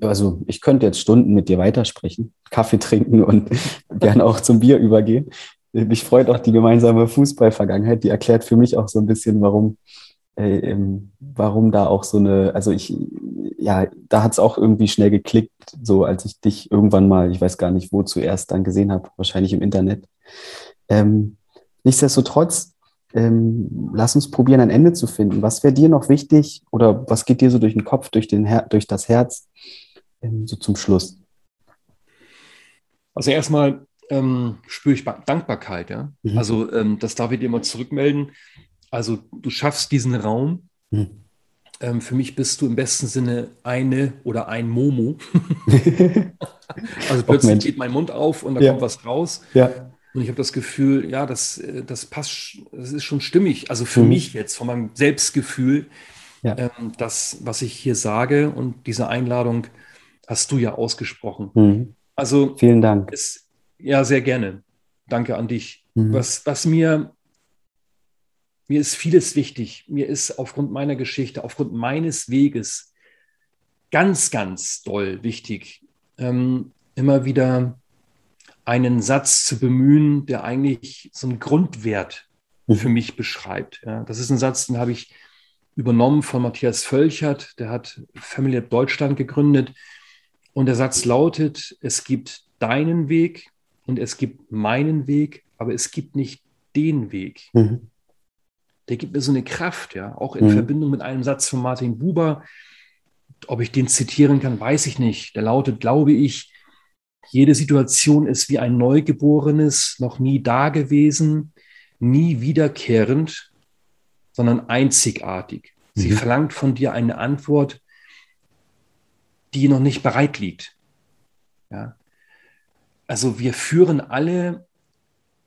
also ich könnte jetzt Stunden mit dir weitersprechen, Kaffee trinken und (laughs) gerne auch zum Bier übergehen. Mich freut auch die gemeinsame Fußballvergangenheit, die erklärt für mich auch so ein bisschen, warum, äh, warum da auch so eine, also ich, ja, da hat es auch irgendwie schnell geklickt, so als ich dich irgendwann mal, ich weiß gar nicht, wo zuerst dann gesehen habe, wahrscheinlich im Internet. Ähm, nichtsdestotrotz, ähm, lass uns probieren, ein Ende zu finden. Was wäre dir noch wichtig oder was geht dir so durch den Kopf, durch, den Her durch das Herz, ähm, so zum Schluss? Also erstmal ähm, spüre ich Dankbarkeit. Ja? Mhm. Also ähm, das darf ich dir mal zurückmelden. Also du schaffst diesen Raum. Mhm. Ähm, für mich bist du im besten Sinne eine oder ein Momo. (laughs) also plötzlich geht mein Mund auf und da ja. kommt was raus. Ja. Und ich habe das Gefühl, ja, das, äh, das passt, das ist schon stimmig. Also für mhm. mich jetzt, von meinem Selbstgefühl, ja. ähm, das, was ich hier sage und diese Einladung hast du ja ausgesprochen. Mhm. Also vielen Dank. Ist, ja, sehr gerne. Danke an dich. Mhm. Was, was mir, mir ist vieles wichtig. Mir ist aufgrund meiner Geschichte, aufgrund meines Weges ganz, ganz doll wichtig, ähm, immer wieder einen Satz zu bemühen, der eigentlich so einen Grundwert mhm. für mich beschreibt. Ja, das ist ein Satz, den habe ich übernommen von Matthias Völchert, der hat Family Deutschland gegründet. Und der Satz lautet, es gibt deinen Weg und es gibt meinen Weg, aber es gibt nicht den Weg. Mhm. Der gibt mir so eine Kraft, ja, auch in mhm. Verbindung mit einem Satz von Martin Buber. Ob ich den zitieren kann, weiß ich nicht. Der lautet, glaube ich, jede Situation ist wie ein Neugeborenes, noch nie dagewesen, nie wiederkehrend, sondern einzigartig. Mhm. Sie verlangt von dir eine Antwort, die noch nicht bereit liegt. Ja. Also wir führen alle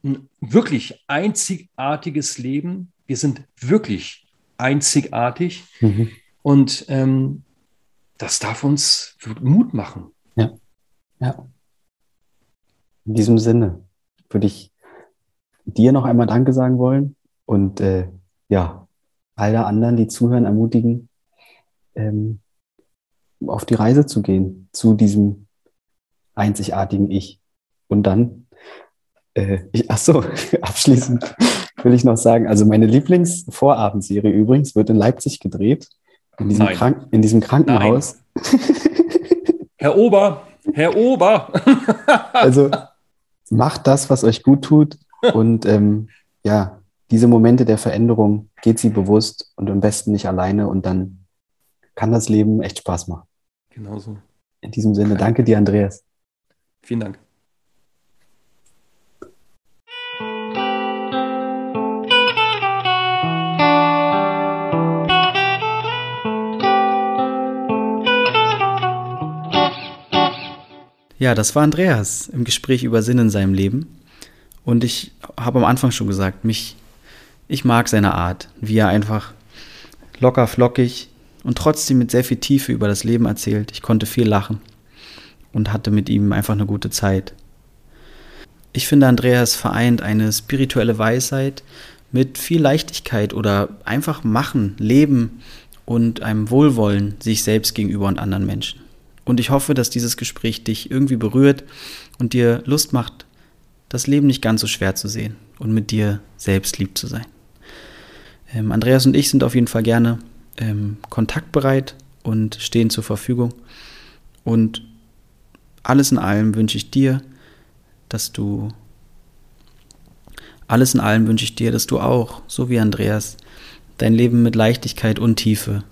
ein wirklich einzigartiges Leben. Wir sind wirklich einzigartig. Mhm. Und ähm, das darf uns Mut machen. Ja. Ja. In diesem Sinne würde ich dir noch einmal Danke sagen wollen und äh, ja, alle anderen, die zuhören, ermutigen, ähm, auf die Reise zu gehen zu diesem einzigartigen Ich. Und dann, äh, ich, ach so, (laughs) abschließend will ich noch sagen, also meine Lieblingsvorabendserie übrigens wird in Leipzig gedreht, in diesem, Krank in diesem Krankenhaus. Herr Ober, Herr Ober. (laughs) also macht das, was euch gut tut und ähm, ja, diese Momente der Veränderung, geht sie bewusst und am besten nicht alleine und dann kann das Leben echt Spaß machen. Genauso. In diesem Sinne, danke dir, Andreas. Vielen Dank. Ja, das war Andreas im Gespräch über Sinn in seinem Leben. Und ich habe am Anfang schon gesagt, mich, ich mag seine Art, wie er einfach locker flockig und trotzdem mit sehr viel Tiefe über das Leben erzählt. Ich konnte viel lachen und hatte mit ihm einfach eine gute Zeit. Ich finde, Andreas vereint eine spirituelle Weisheit mit viel Leichtigkeit oder einfach machen, leben und einem Wohlwollen sich selbst gegenüber und anderen Menschen. Und ich hoffe, dass dieses Gespräch dich irgendwie berührt und dir Lust macht, das Leben nicht ganz so schwer zu sehen und mit dir selbst lieb zu sein. Ähm, Andreas und ich sind auf jeden Fall gerne ähm, kontaktbereit und stehen zur Verfügung. Und alles in allem wünsche ich dir, dass du, alles in allem wünsche ich dir, dass du auch, so wie Andreas, dein Leben mit Leichtigkeit und Tiefe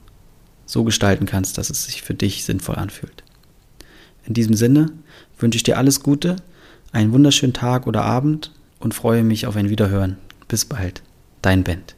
so gestalten kannst, dass es sich für dich sinnvoll anfühlt. In diesem Sinne wünsche ich dir alles Gute, einen wunderschönen Tag oder Abend und freue mich auf ein Wiederhören. Bis bald, dein Bent.